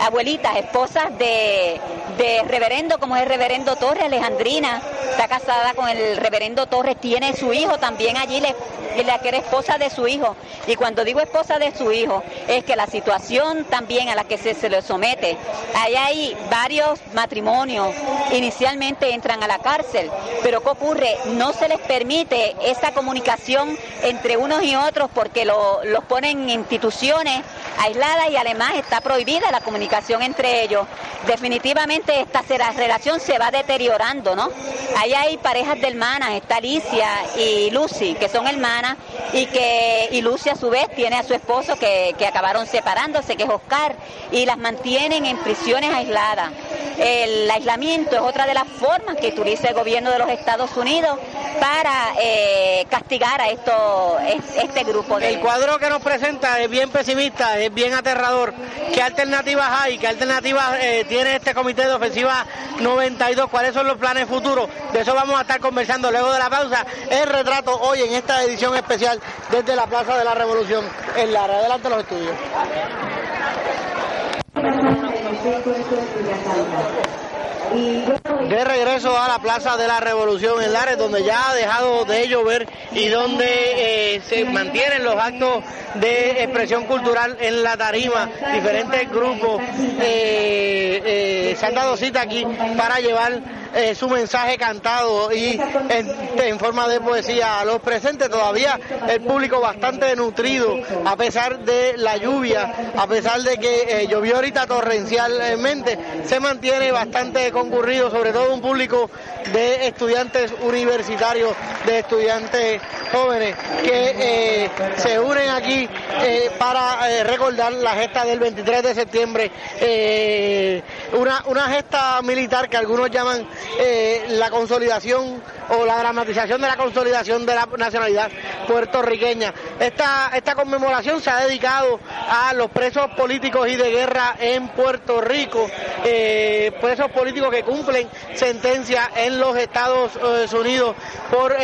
abuelitas, esposas de, de reverendo, como es el reverendo Torres, Alejandrina, está casada con el reverendo Torres, tiene su hijo también allí, la que era esposa de su hijo. Y cuando digo esposa de su hijo, es que la situación también a la que se, se le somete, ahí hay varios matrimonios, inicialmente entran a la cárcel, pero ¿qué ocurre? No se les permite esa comunicación entre unos y otros porque lo, los ponen en instituciones aisladas y además está prohibida la comunicación entre ellos. Definitivamente esta relación se va deteriorando, ¿no? Ahí hay parejas de hermanas, está Alicia y Lucy, que son hermanas, y que y Lucy a su vez tiene a su esposo que, que acabaron separándose, que es Oscar, y las mantienen en prisiones aisladas. El aislamiento es otra de las formas que utiliza el gobierno de los Estados Unidos para eh, castigar a esto, este grupo. El cuadro que nos presenta es bien pesimista, es bien aterrador. ¿Qué alternativas hay? ¿Qué alternativas eh, tiene este comité de ofensiva 92? ¿Cuáles son los planes futuros? De eso vamos a estar conversando luego de la pausa. El retrato hoy en esta edición especial desde la Plaza de la Revolución en Lara. Adelante los estudios. De regreso a la Plaza de la Revolución en Lares, donde ya ha dejado de llover y donde eh, se mantienen los actos de expresión cultural en la tarima. Diferentes grupos eh, eh, se han dado cita aquí para llevar eh, su mensaje cantado y en, forma de poesía a los presentes. Todavía el público bastante nutrido, a pesar de la lluvia, a pesar de que eh, llovió ahorita torrencialmente, se mantiene bastante concurrido, sobre todo un público de estudiantes universitarios, de estudiantes jóvenes que eh, se unen aquí para recordar la gesta del 23 de septiembre, una, una gesta militar que algunos llaman eh, la consolidación o la dramatización de la consolidación de la nacionalidad puertorriqueña. Esta, esta conmemoración se ha dedicado a los presos políticos y de guerra en Puerto Rico, eh, presos políticos que cumplen sentencia en los Estados eh, Unidos por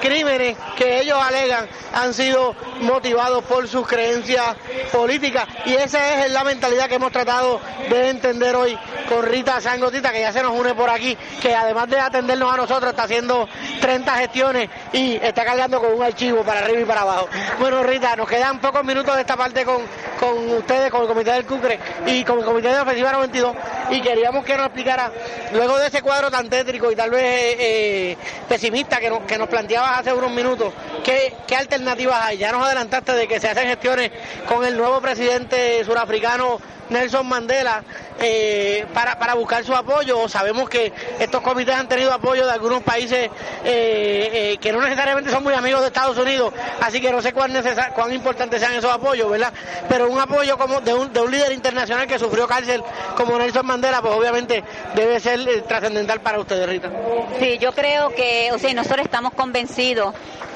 crímenes que ellos alegan han sido motivados por sus creencias políticas y esa es la mentalidad que hemos tratado de entender hoy con Rita Sangotita que ya se nos une por aquí que además de atendernos a nosotros está haciendo 30 gestiones y está cargando con un archivo para arriba y para abajo. Bueno, Rita, nos quedan pocos minutos de esta parte con, con ustedes, con el Comité del Cucre y con el Comité de Ofensiva 92 y queríamos que nos explicara, luego de ese cuadro tan tétrico y tal vez eh, eh, pesimista que que nos planteabas hace unos minutos, ¿qué, ¿qué alternativas hay? Ya nos adelantaste de que se hacen gestiones con el nuevo presidente surafricano Nelson Mandela eh, para, para buscar su apoyo. Sabemos que estos comités han tenido apoyo de algunos países eh, eh, que no necesariamente son muy amigos de Estados Unidos, así que no sé cuán, cuán importantes sean esos apoyos, ¿verdad? Pero un apoyo como de un, de un líder internacional que sufrió cárcel como Nelson Mandela, pues obviamente debe ser trascendental para ustedes, Rita. Sí, yo creo que, o sea, nosotros estamos convencidos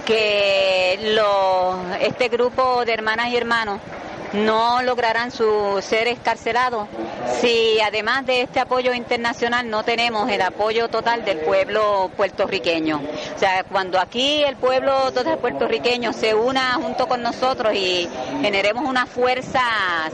que este grupo de hermanas y hermanos no lograrán su ser escarcelados si además de este apoyo internacional no tenemos el apoyo total del pueblo puertorriqueño. O sea, cuando aquí el pueblo total puertorriqueño se una junto con nosotros y generemos una fuerza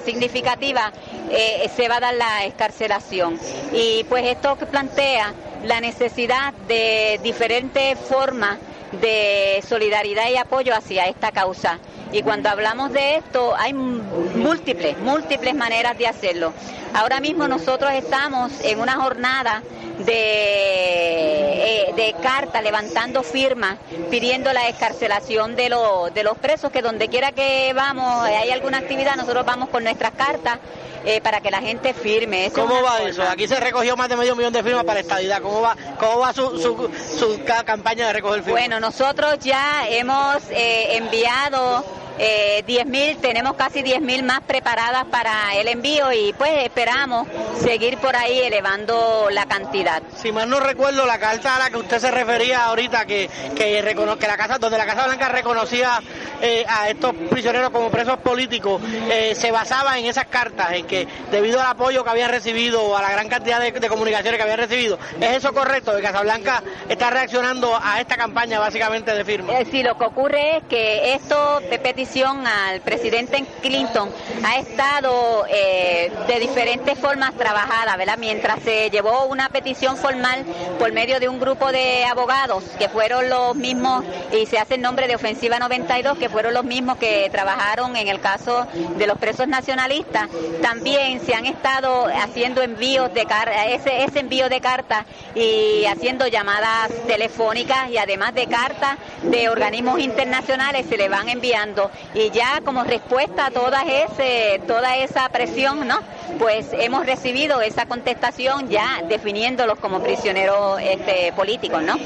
significativa, eh, se va a dar la escarcelación. Y pues esto plantea la necesidad de diferentes formas de solidaridad y apoyo hacia esta causa. Y cuando hablamos de esto, hay múltiples, múltiples maneras de hacerlo. Ahora mismo nosotros estamos en una jornada de, eh, de carta, levantando firmas, pidiendo la escarcelación de, de los presos, que donde quiera que vamos, hay alguna actividad, nosotros vamos con nuestras cartas eh, para que la gente firme. Esa es ¿Cómo va forma. eso? Aquí se recogió más de medio millón de firmas para estadidad. ¿Cómo va, cómo va su, su, su ca- campaña de recoger firmas? Bueno, nosotros ya hemos eh, enviado eh, 10.000, tenemos casi 10.000 más preparadas para el envío y pues esperamos seguir por ahí elevando la cantidad. Si mal no recuerdo, la carta a la que usted se refería ahorita, que, que, recono- que la casa, donde la Casa Blanca reconocía eh, a estos prisioneros como presos políticos, eh, se basaba en esas cartas, en que debido al apoyo que habían recibido, a la gran cantidad de, de comunicaciones que habían recibido, ¿es eso correcto? Que Casablanca está reaccionando a esta campaña básicamente de firmas. Eh, sí, lo que ocurre es que esto de petición al presidente Clinton. Ha estado eh, de diferentes formas trabajada, ¿verdad? Mientras se llevó una petición formal por medio de un grupo de abogados que fueron los mismos, y se hace el nombre de Ofensiva 92, que fueron los mismos que trabajaron en el caso de los presos nacionalistas, también se han estado haciendo envíos de cartas, ese envío de cartas y haciendo llamadas telefónicas y además de cartas de organismos internacionales se le van enviando y ya como respuesta a toda ese toda esa presión no pues hemos recibido esa contestación ya definiéndolos como prisioneros este, políticos no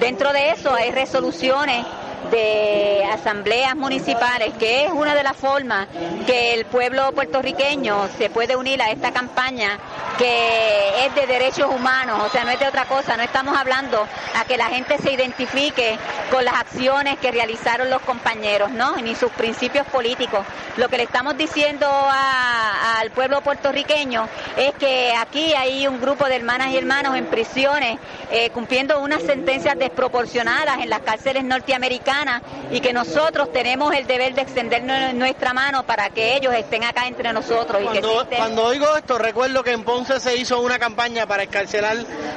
dentro de eso hay resoluciones de asambleas municipales, que es una de las formas que el pueblo puertorriqueño se puede unir a esta campaña que es de derechos humanos, o sea, no es de otra cosa, no estamos hablando a que la gente se identifique con las acciones que realizaron los compañeros, ¿no? Ni sus principios políticos. Lo que le estamos diciendo al pueblo puertorriqueño es que aquí hay un grupo de hermanas y hermanos en prisiones eh, cumpliendo unas sentencias desproporcionadas en las cárceles norteamericanas y que nosotros tenemos el deber de extender nu- nuestra mano para que ellos estén acá entre nosotros. Y que Cuando, existen- cuando oigo esto, recuerdo que en Ponce se hizo una campaña para escarcelar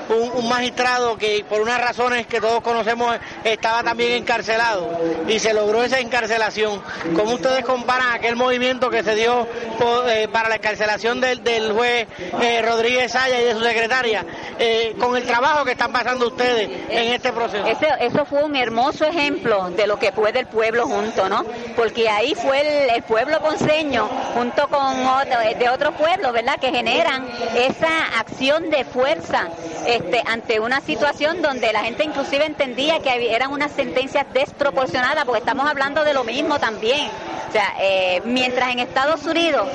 un, un magistrado que por unas razones que todos conocemos estaba también encarcelado y se logró esa encarcelación. ¿Cómo ustedes comparan aquel movimiento que se dio por- eh, para la escarcelación del, del juez eh, Rodríguez Saya y de su secretaria eh, con el trabajo que están pasando ustedes en este proceso? Ese- eso fue un hermoso ejemplo de lo que puede el pueblo junto, ¿no? Porque ahí fue el, el pueblo ponceño junto con otro- de otros pueblos, ¿verdad? Que generan esa acción de fuerza este, ante una situación donde la gente inclusive entendía que eran unas sentencias desproporcionadas, porque estamos hablando de lo mismo también. O sea, eh, mientras en Estados Unidos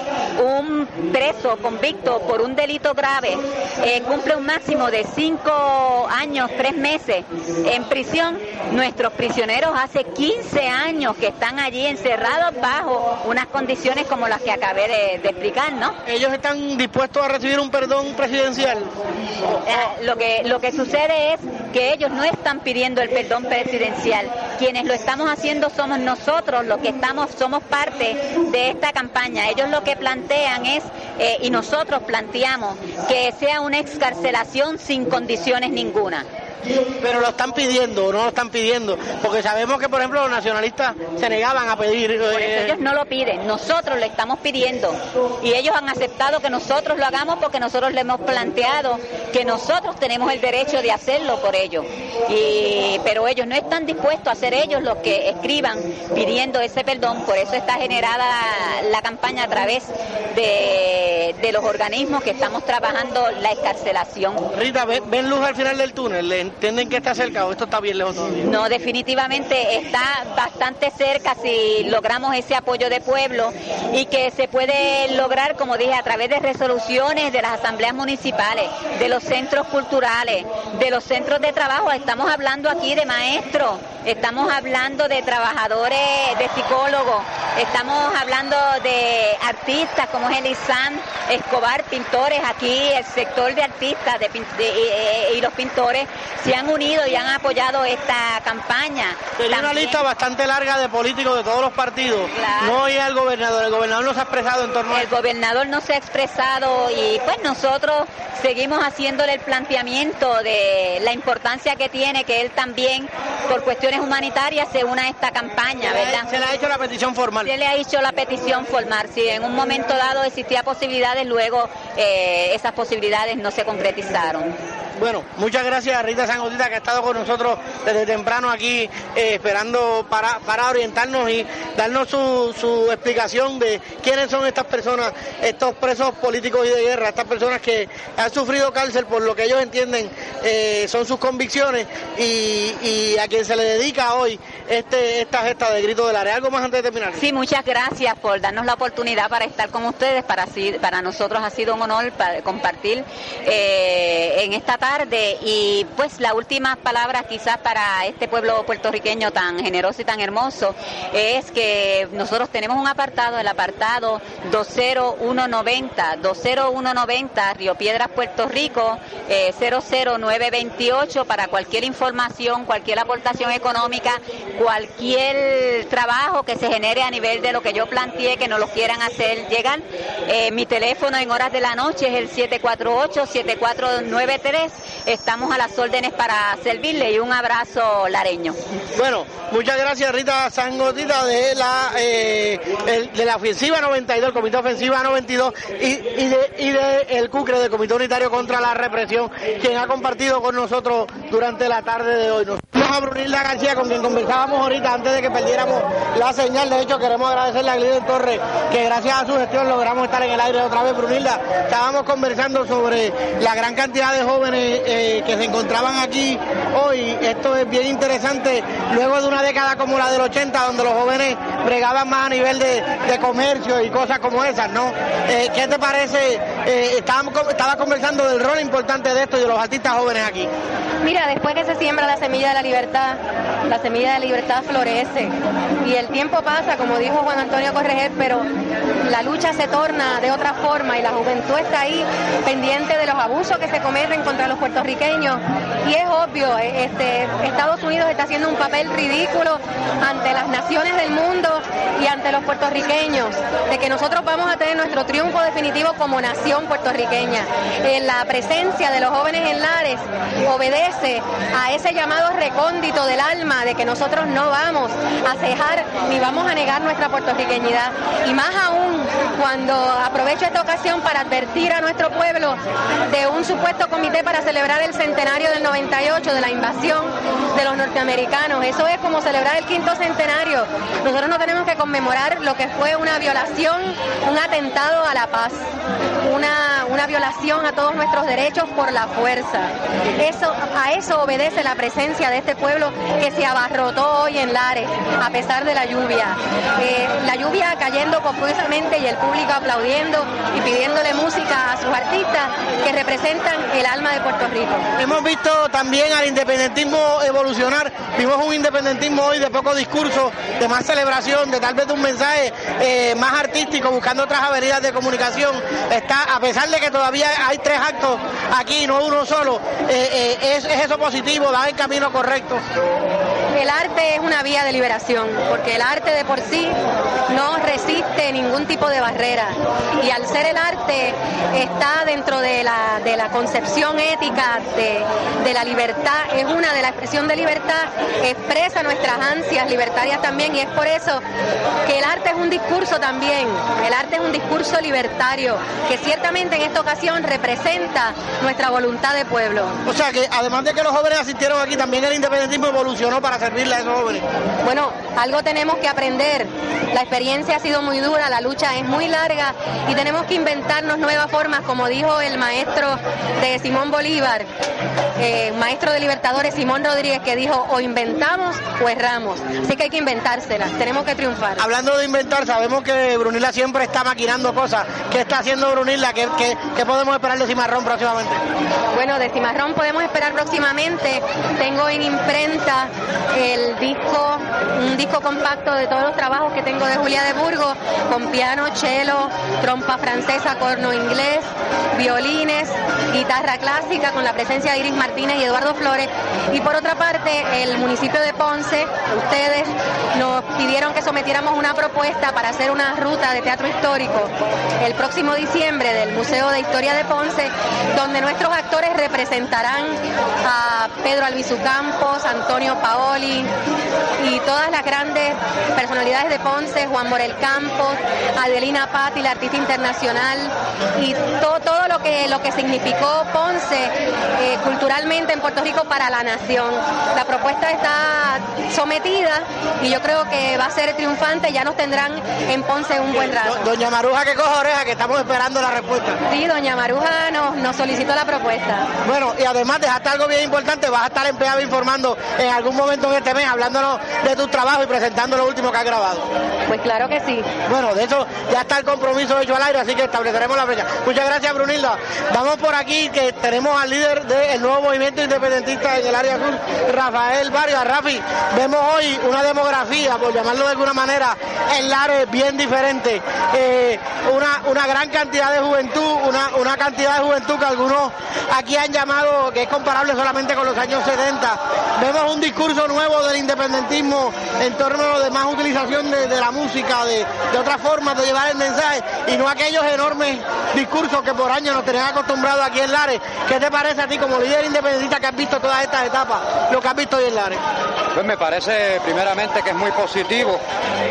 un preso convicto por un delito grave eh, cumple un máximo de cinco años, tres meses en prisión, nuestros prisioneros hace 15 años que están allí encerrados bajo unas condiciones como las que acabé de, de explicar, ¿no? ¿Ellos están dispuestos a recibir un perdón presidencial? Eh, lo que lo que sucede es que ellos no están pidiendo el perdón presidencial. Quienes lo estamos haciendo somos nosotros, los que estamos somos parte de esta campaña. Ellos lo que plantean es eh, y nosotros planteamos que sea una excarcelación sin condiciones ninguna. Pero lo están pidiendo, o no lo están pidiendo, porque sabemos que, por ejemplo, los nacionalistas se negaban a pedir. Por eh, eso ellos no lo piden, nosotros lo estamos pidiendo y ellos han aceptado que nosotros lo hagamos porque nosotros le hemos planteado que nosotros tenemos el derecho de hacerlo por ellos. Y, pero ellos no están dispuestos a ser ellos los que escriban pidiendo ese perdón, por eso está generada la campaña a través de, de los organismos que estamos trabajando la escarcelación. Rita, ¿ven, ven luz al final del túnel? ¿Le entienden que está cerca o esto está bien lejos todavía? No, definitivamente está bastante cerca si logramos ese apoyo de pueblo y que se puede lograr, como dije, a través de resoluciones de las asambleas municipales, de los centros culturales, de los centros de trabajo. Estamos hablando aquí de maestros, estamos hablando de trabajadores, de psicólogos, estamos hablando de artistas como es Elisán Escobar, pintores aquí, el sector de artistas de de- eh, y los pintores se han unido y han apoyado esta campaña. Tenía una lista bastante larga de políticos de todos los partidos. Claro. No oye al gobernador, el gobernador no se ha expresado en torno a El gobernador no se ha expresado y pues nosotros seguimos haciéndole el planteamiento de la importancia que tiene que él también, por cuestiones humanitarias, se una a esta campaña, ¿verdad? Se le ha hecho la petición formal. Se le ha hecho la petición formal. Si en un momento dado existía posibilidades, luego eh, esas posibilidades no se concretizaron. Bueno, muchas gracias a Rita Sangotita que ha estado con nosotros desde temprano aquí eh, esperando para, para orientarnos y darnos su, su explicación de quiénes son estas personas, estos presos políticos y de guerra, estas personas que han sufrido cárcel por lo que ellos entienden eh, son sus convicciones y, a quien se le dedica hoy este, esta gesta de grito del área. ¿Algo más antes de terminar? Sí, muchas gracias por darnos la oportunidad para estar con ustedes. Para, para nosotros ha sido un honor compartir eh, en esta tarde. Y pues la última palabra quizás para este pueblo puertorriqueño tan generoso y tan hermoso es que nosotros tenemos un apartado, el apartado 20190, 20190, Río Piedras, Puerto Rico, eh, 00928 para cualquier información, cualquier aportación económica, cualquier trabajo que se genere a nivel de lo que yo planteé, que nos lo quieran hacer llegar. Eh, mi teléfono en horas de la noche es el 748-7493. Estamos a las órdenes para servirle y un abrazo lareño. Bueno, muchas gracias Rita Sangotita de la eh, de la ofensiva 92, el comité ofensiva 92 y, y de el CUCRE del Comité Unitario contra la Represión, quien ha compartido con nosotros durante la tarde de hoy. Nos vamos a Brunilda García con quien conversábamos ahorita antes de que perdiéramos la señal. De hecho, queremos agradecerle a Gliden Torres que gracias a su gestión logramos estar en el aire otra vez. Brunilda, estábamos conversando sobre la gran cantidad de jóvenes eh, que se encontraban aquí hoy. Esto es bien interesante. Luego de una década como la del 80, donde los jóvenes bregaban más a nivel de, comercio y cosas como esas, ¿no? Eh, ¿Qué te parece? Eh, estábamos, estaba conversando del rol importante de esto y de los artistas jóvenes aquí. Mira, después que se siembra la semilla de la libertad, la semilla de la libertad florece y el tiempo pasa, como dijo Juan Antonio Correger, pero la lucha se torna de otra forma y la juventud está ahí pendiente de los abusos que se cometen contra los puertorriqueños y es obvio, eh, este, Estados Unidos está haciendo un papel ridículo ante las naciones del mundo y ante los puertorriqueños, de que nosotros vamos a tener nuestro triunfo definitivo como nación puertorriqueña. Eh, la presencia de los jóvenes en Lares obedece a ese llamado recóndito del alma de que nosotros no vamos a cejar ni vamos a negar nuestra puertorriqueñidad. Y más aún cuando aprovecho esta ocasión para advertir a nuestro pueblo de un supuesto comité para celebrar el centenario del 98 de la invasión de los norteamericanos. Eso es como celebrar el quinto centenario. Nosotros no tenemos que conmemorar lo que fue una violación, un atentado a la paz, una, una violación a todos nuestros derechos por la fuerza. Eso, a eso obedece la presencia de este pueblo que se abarrotó hoy en Lares, a pesar de la lluvia. Eh, la lluvia cayendo copiosamente y el público aplaudiendo y pidiéndole música a sus artistas que representan el alma de Puerto Rico. Hemos visto también al independentismo evolucionar. Vimos un independentismo hoy de poco discurso, de más celebración, de tal vez un mensaje eh, más artístico, buscando otras avenidas de comunicación. Está, a pesar de que todavía hay tres actos aquí, no uno solo, eh, eh, es, es eso positivo, va en camino correcto. El arte es una vía de liberación, porque el arte de por sí no resiste ningún tipo de barrera. Y al ser el arte está dentro de la, de la concepción ética de, de la libertad, es una de la expresión de libertad, expresa nuestras ansias libertarias también, y es por eso que el arte es un discurso también, el arte es un discurso libertario, que ciertamente en esta ocasión representa nuestra voluntad de pueblo. O sea que además de que los jóvenes asistieron aquí, también el independentismo evolucionó para servirle a esos jóvenes. Bueno, algo tenemos que aprender. La experiencia ha sido muy dura, la lucha es muy larga y tenemos que inventarnos nuevas formas, como dijo el maestro de Simón Bolívar, eh, maestro de Libertadores Simón Rodríguez, que dijo o inventamos o erramos. Así que hay que inventárselas, tenemos que triunfar. Hablando de inventar, sabemos que Brunilda siempre está maquinando cosas. ¿Qué está haciendo Brunilda? ¿Qué, qué, qué podemos esperar de Cimarrón próximamente? Bueno, de Cimarrón podemos esperar próximamente. Tengo en imprenta el disco, un disco compacto de todos los trabajos que tengo de Julia de Burgos, con piano, cello, trompa francesa, corno inglés, violines, guitarra clásica, con la presencia de Iris Martínez y Eduardo Flores. Y por otra parte, el municipio de Ponce, ustedes nos pidieron que sometiéramos una propuesta para hacer una ruta de teatro histórico el próximo diciembre del Museo de Historia de Ponce, donde nuestros actores representarán a Pedro Albizu Campos, Antonio Paoli, Y todas las grandes personalidades de Ponce, Juan Morel Campos, Adelina Patti, la artista internacional, y todo, todo lo que lo que significó Ponce eh, culturalmente en Puerto Rico para la nación. La propuesta está sometida y yo creo que va a ser triunfante, ya nos tendrán en Ponce un buen rato. Doña Maruja que coja oreja, que estamos esperando la respuesta. Sí, doña Maruja nos, nos solicitó la propuesta. Bueno, y además dejaste algo bien importante, vas a estar empleado informando en algún momento en este mes, hablándonos de tu trabajo y presentando lo último que has grabado. Pues claro que sí. Bueno, de eso ya está el compromiso hecho al aire, así que estableceremos la fecha. Muchas gracias, Brunilda. Vamos por aquí, que tenemos al líder del nuevo movimiento independentista en el área sur, Rafael Vargas. Rafi, vemos hoy una demografía, por llamarlo de alguna manera, en Lares bien diferente. Eh, una, una gran cantidad de juventud, una, una cantidad de juventud que algunos aquí han llamado que es comparable solamente con los años 70. Vemos un discurso nuevo del independentismo en torno de más utilización de, de la música, de, de otras formas de llevar el mensaje y no aquellos enormes discursos que por años nos tenían acostumbrados aquí en Lares. ¿Qué te parece a ti como líder independentista que has visto todas estas etapas, lo que has visto hoy en Lares? Pues me parece primeramente que es muy positivo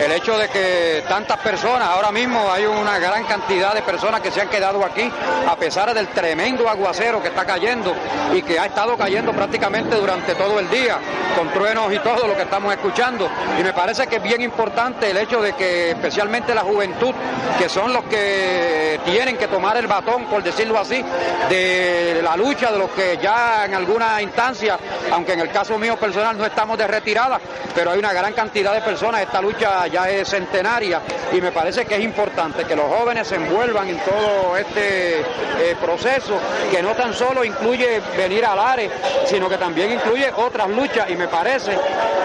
el hecho de que tantas personas, ahora mismo hay una gran cantidad de personas que se han quedado aquí a pesar del tremendo aguacero que está cayendo y que ha estado cayendo prácticamente durante todo el día, con truenos y todo lo que estamos escuchando. Y me parece que es bien importante el hecho de que especialmente la juventud, que son los que tienen que tomar el batón, por decirlo así, de la lucha de los que ya en alguna instancia, aunque en el caso mío personal no estamos de retirada, pero hay una gran cantidad de personas, esta lucha ya es centenaria y me parece que es importante que los jóvenes se envuelvan en todo este eh, proceso, que no tan solo incluye venir a Lares, sino que también incluye otras luchas y me parece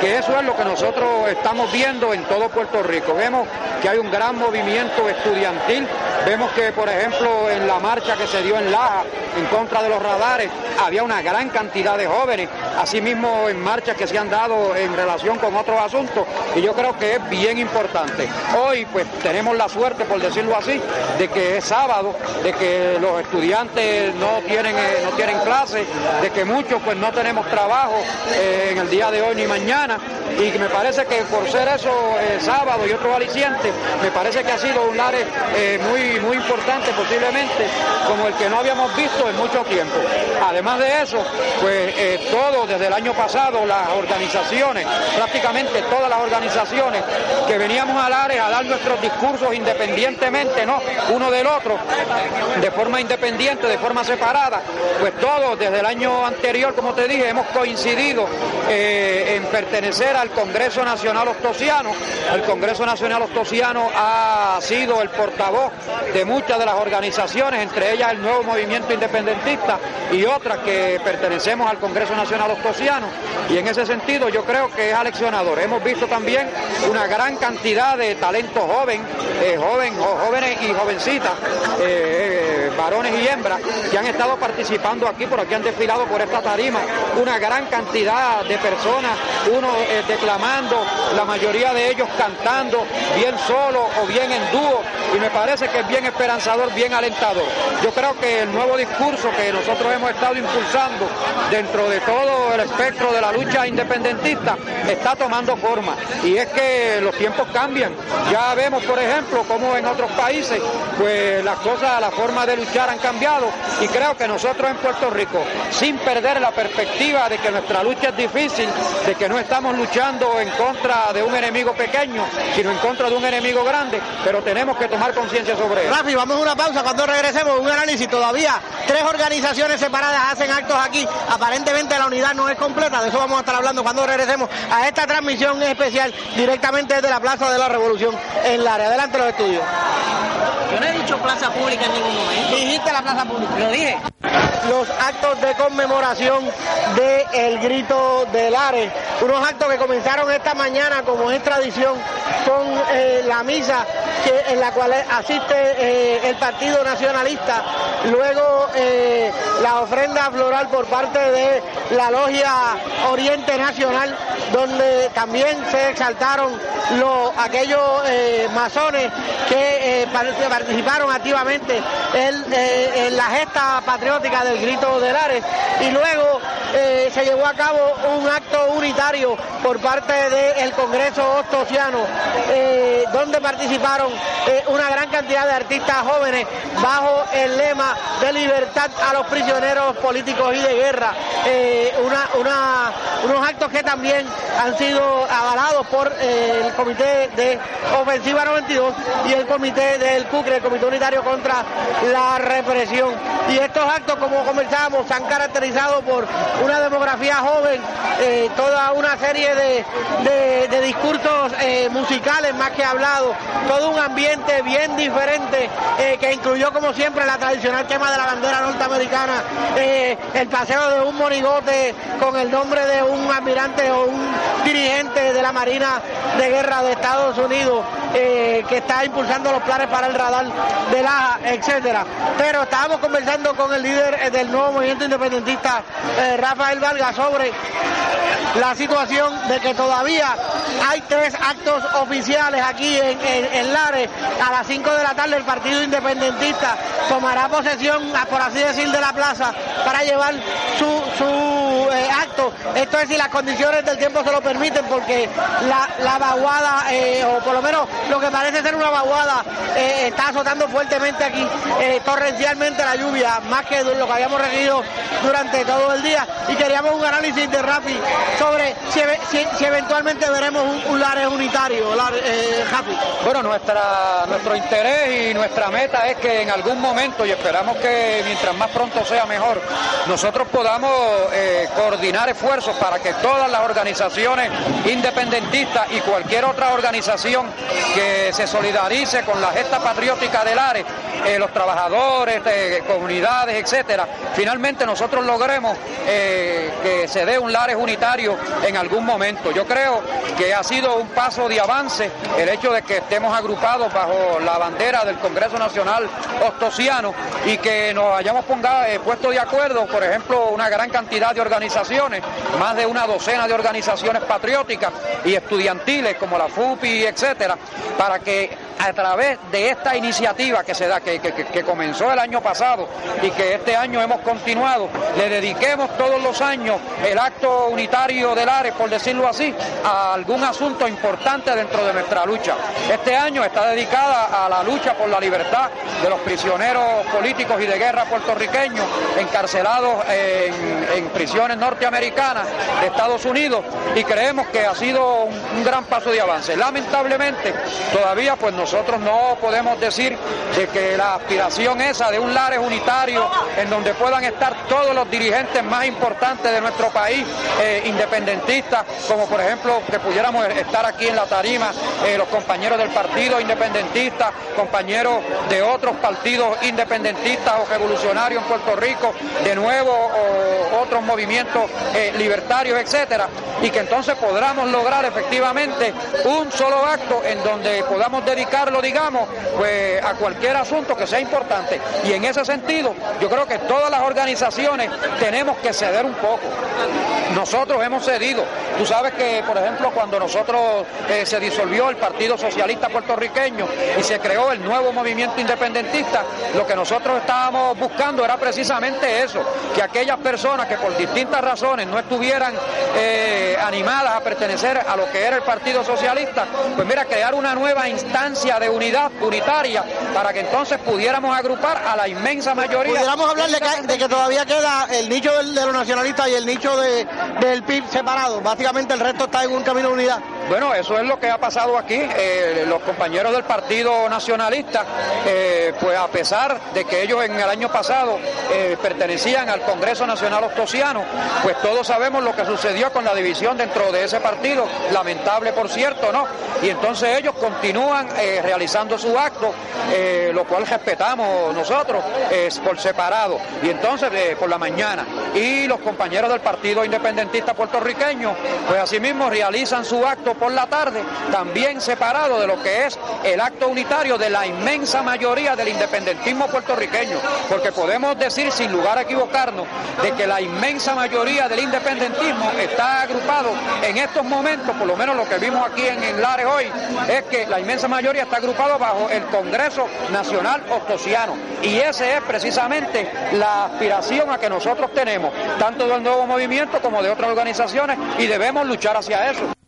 que eso es lo que nosotros estamos viendo en todo Puerto Rico. Vemos que hay un gran movimiento estudiantil, vemos que por ejemplo en la marcha que se dio en Laja en contra de los radares había una gran cantidad de jóvenes, asimismo en marchas que se han dado en relación con otros asuntos y yo creo que es bien importante. Hoy pues tenemos la suerte, por decirlo así, de que es sábado, de que los estudiantes no tienen, eh, no tienen clases, de que muchos pues no tenemos trabajo eh, en el día de hoy ni mañana y me parece que por ser eso eh, sábado y otro aliciente, me parece que ha sido un área muy, muy importante posiblemente como el que no habíamos visto en mucho tiempo. Además de eso, pues todo desde el año pasado, las organizaciones, prácticamente todas las organizaciones que veníamos a Lares a dar nuestros discursos independientemente, ¿no? Uno del otro, de forma independiente, de forma separada, pues todos desde el año anterior, como te dije, hemos coincidido eh, en pertenecer al Congreso Nacional Ostosiano. El Congreso Nacional Ostosiano ha sido el portavoz de muchas de las organizaciones, entre ellas el nuevo movimiento independentista y otras que pertenecemos al Congreso Nacional Ostosiano. Y en ese sentido yo creo que es aleccionador. Hemos visto también una gran cantidad de talento joven, eh, joven, jóvenes y jovencitas, eh, eh, varones y hembras, que han estado participando aquí, por aquí han desfilado por esta tarima, una gran cantidad de personas, unos declamando, la mayoría de ellos cantando, bien solo o bien en dúo, y me parece que es bien esperanzador, bien alentador. Yo creo que el nuevo discurso que nosotros hemos estado impulsando dentro de todo el espectro de la lucha independentista está tomando forma. Y es que los tiempos cambian. Ya vemos, por ejemplo, cómo en otros países, pues las cosas, la forma de luchar han cambiado. Y creo que nosotros en Puerto Rico, sin perder la perspectiva de que nuestra lucha es difícil, de que no estamos luchando en contra de un enemigo pequeño, sino en contra de un enemigo grande, pero tenemos que tomar conciencia sobre eso. Rafi, vamos a una pausa. Cuando regresemos, un análisis. Todavía tres organizaciones separadas hacen actos aquí. Aparentemente la unidad no es completa. De eso vamos a estar hablando cuando regresemos a esta transmisión especial directamente desde la Plaza de la Revolución en la área. Adelante los estudios. Yo no he dicho plaza pública en ningún momento. Dijiste la plaza pública. Lo dije. Los actos de conmemoración del el grito de Unos actos que comenzaron esta mañana, como es tradición, con eh, la misa en la cual asiste eh, el Partido Nacionalista. Luego eh, la ofrenda floral por parte de la Logia Oriente Nacional, donde también se exaltaron los, aquellos masones que participaron activamente en, en la gesta patriótica del grito de Lares. Y luego se llevó a cabo un acto unitario por parte del Congreso Ostosiano, eh, donde participaron eh, una gran cantidad de artistas jóvenes bajo el lema de libertad a los prisioneros políticos y de guerra. Eh, unos actos que también han sido avalados por el Comité de Ofensiva 92 y el Comité del CUCRE, el Comité Unitario contra la Represión. Y estos actos, como conversábamos, se han caracterizado por una demografía joven, eh, toda una serie de, discursos eh, musicales más que hablados, todo un ambiente bien diferente eh, que incluyó como siempre la tradicional quema de la bandera norteamericana, el paseo de un monigote con el nombre de un almirante o un dirigente de la Marina de Guerra de Estados Unidos que está impulsando los planes para el radar de la etcétera. Pero estábamos conversando con el líder del nuevo movimiento independentista, Rafael Valga, sobre la situación de que todavía hay tres actos oficiales aquí en, en, Lares. A las 5 de la tarde el Partido Independentista tomará posesión, por así decir, de la plaza para llevar su, su eh, acto. Esto es si las condiciones del tiempo se lo permiten, porque la, la vaguada, eh, o por lo menos lo que parece ser una vaguada, eh, está azotando fuertemente aquí, torrencialmente la lluvia, más que lo que habíamos regido durante todo el día. Y queríamos un análisis de Rafi sobre si, eventualmente veremos un, Lares unitario, eh, Bueno, nuestra, nuestro interés y nuestra meta es que en algún momento, y esperamos que mientras más pronto sea mejor, nosotros podamos eh, coordinar esfuerzos para que todas las organizaciones independentistas y cualquier otra organización que se solidarice con la gesta patriótica del Lares, eh, los trabajadores, comunidades, etcétera, finalmente nosotros logremos que se dé un Lares unitario en algún momento. Yo creo que ha sido un paso de avance el hecho de que estemos agrupados bajo la bandera del Congreso Nacional Ostosiano y que nos hayamos eh, puesto de acuerdo, por ejemplo, una gran cantidad de organizaciones, más de una docena de organizaciones patrióticas y estudiantiles como la FUPI, etcétera, para que a través de esta iniciativa que se da, que, que, comenzó el año pasado y que este año hemos continuado, le dediquemos todos los años el acto unitario del ARES, por decirlo así, a algún asunto importante dentro de nuestra lucha. Este año está dedicada a la lucha por la libertad de los prisioneros políticos y de guerra puertorriqueños encarcelados en, en prisiones norteamericanas de Estados Unidos y creemos que ha sido un, un gran paso de avance. Lamentablemente, todavía pues nosotros no podemos decir de que la aspiración esa de un Lares unitario en donde puedan estar todos los dirigentes más importantes de nuestro país, eh, independentistas, como por ejemplo que pudiéramos estar aquí en la tarima eh, los compañeros del Partido Independentista, compañeros de otros partidos independentistas o revolucionarios en Puerto Rico, de nuevo otros movimientos eh, libertarios, etcétera, y que entonces podamos lograr efectivamente un solo acto en donde podamos dedicar lo digamos, pues a cualquier asunto que sea importante. Y en ese sentido, yo creo que todas las organizaciones tenemos que ceder un poco. Nosotros hemos cedido. Tú sabes que, por ejemplo, cuando nosotros eh, se disolvió el Partido Socialista Puertorriqueño y se creó el nuevo movimiento independentista, lo que nosotros estábamos buscando era precisamente eso, que aquellas personas que por distintas razones no estuvieran eh, animadas a pertenecer a lo que era el Partido Socialista, pues mira, crear una nueva instancia de unidad unitaria para que entonces pudiéramos agrupar a la inmensa mayoría. Pudiéramos hablar de que, todavía queda el nicho de los nacionalistas y el nicho de, del PIB separado. Básicamente el resto está en un camino de unidad. Bueno, eso es lo que ha pasado aquí. Eh, los compañeros del Partido Nacionalista, eh, pues a pesar de que ellos en el año pasado eh, pertenecían al Congreso Nacional Ostosiano, pues todos sabemos lo que sucedió con la división dentro de ese partido, lamentable por cierto, ¿no? Y entonces ellos continúan realizando su acto, lo cual respetamos nosotros por separado. Y entonces por la mañana. Y los compañeros del Partido Independentista puertorriqueño, pues asimismo realizan su acto por la tarde, también separado de lo que es el acto unitario de la inmensa mayoría del independentismo puertorriqueño, porque podemos decir sin lugar a equivocarnos de que la inmensa mayoría del independentismo está agrupado en estos momentos, por lo menos lo que vimos aquí en, Lares hoy, es que la inmensa mayoría está agrupado bajo el Congreso Nacional Ostosiano. Y esa es precisamente la aspiración a que nosotros tenemos, tanto del nuevo movimiento como de otras organizaciones, y debemos luchar hacia eso.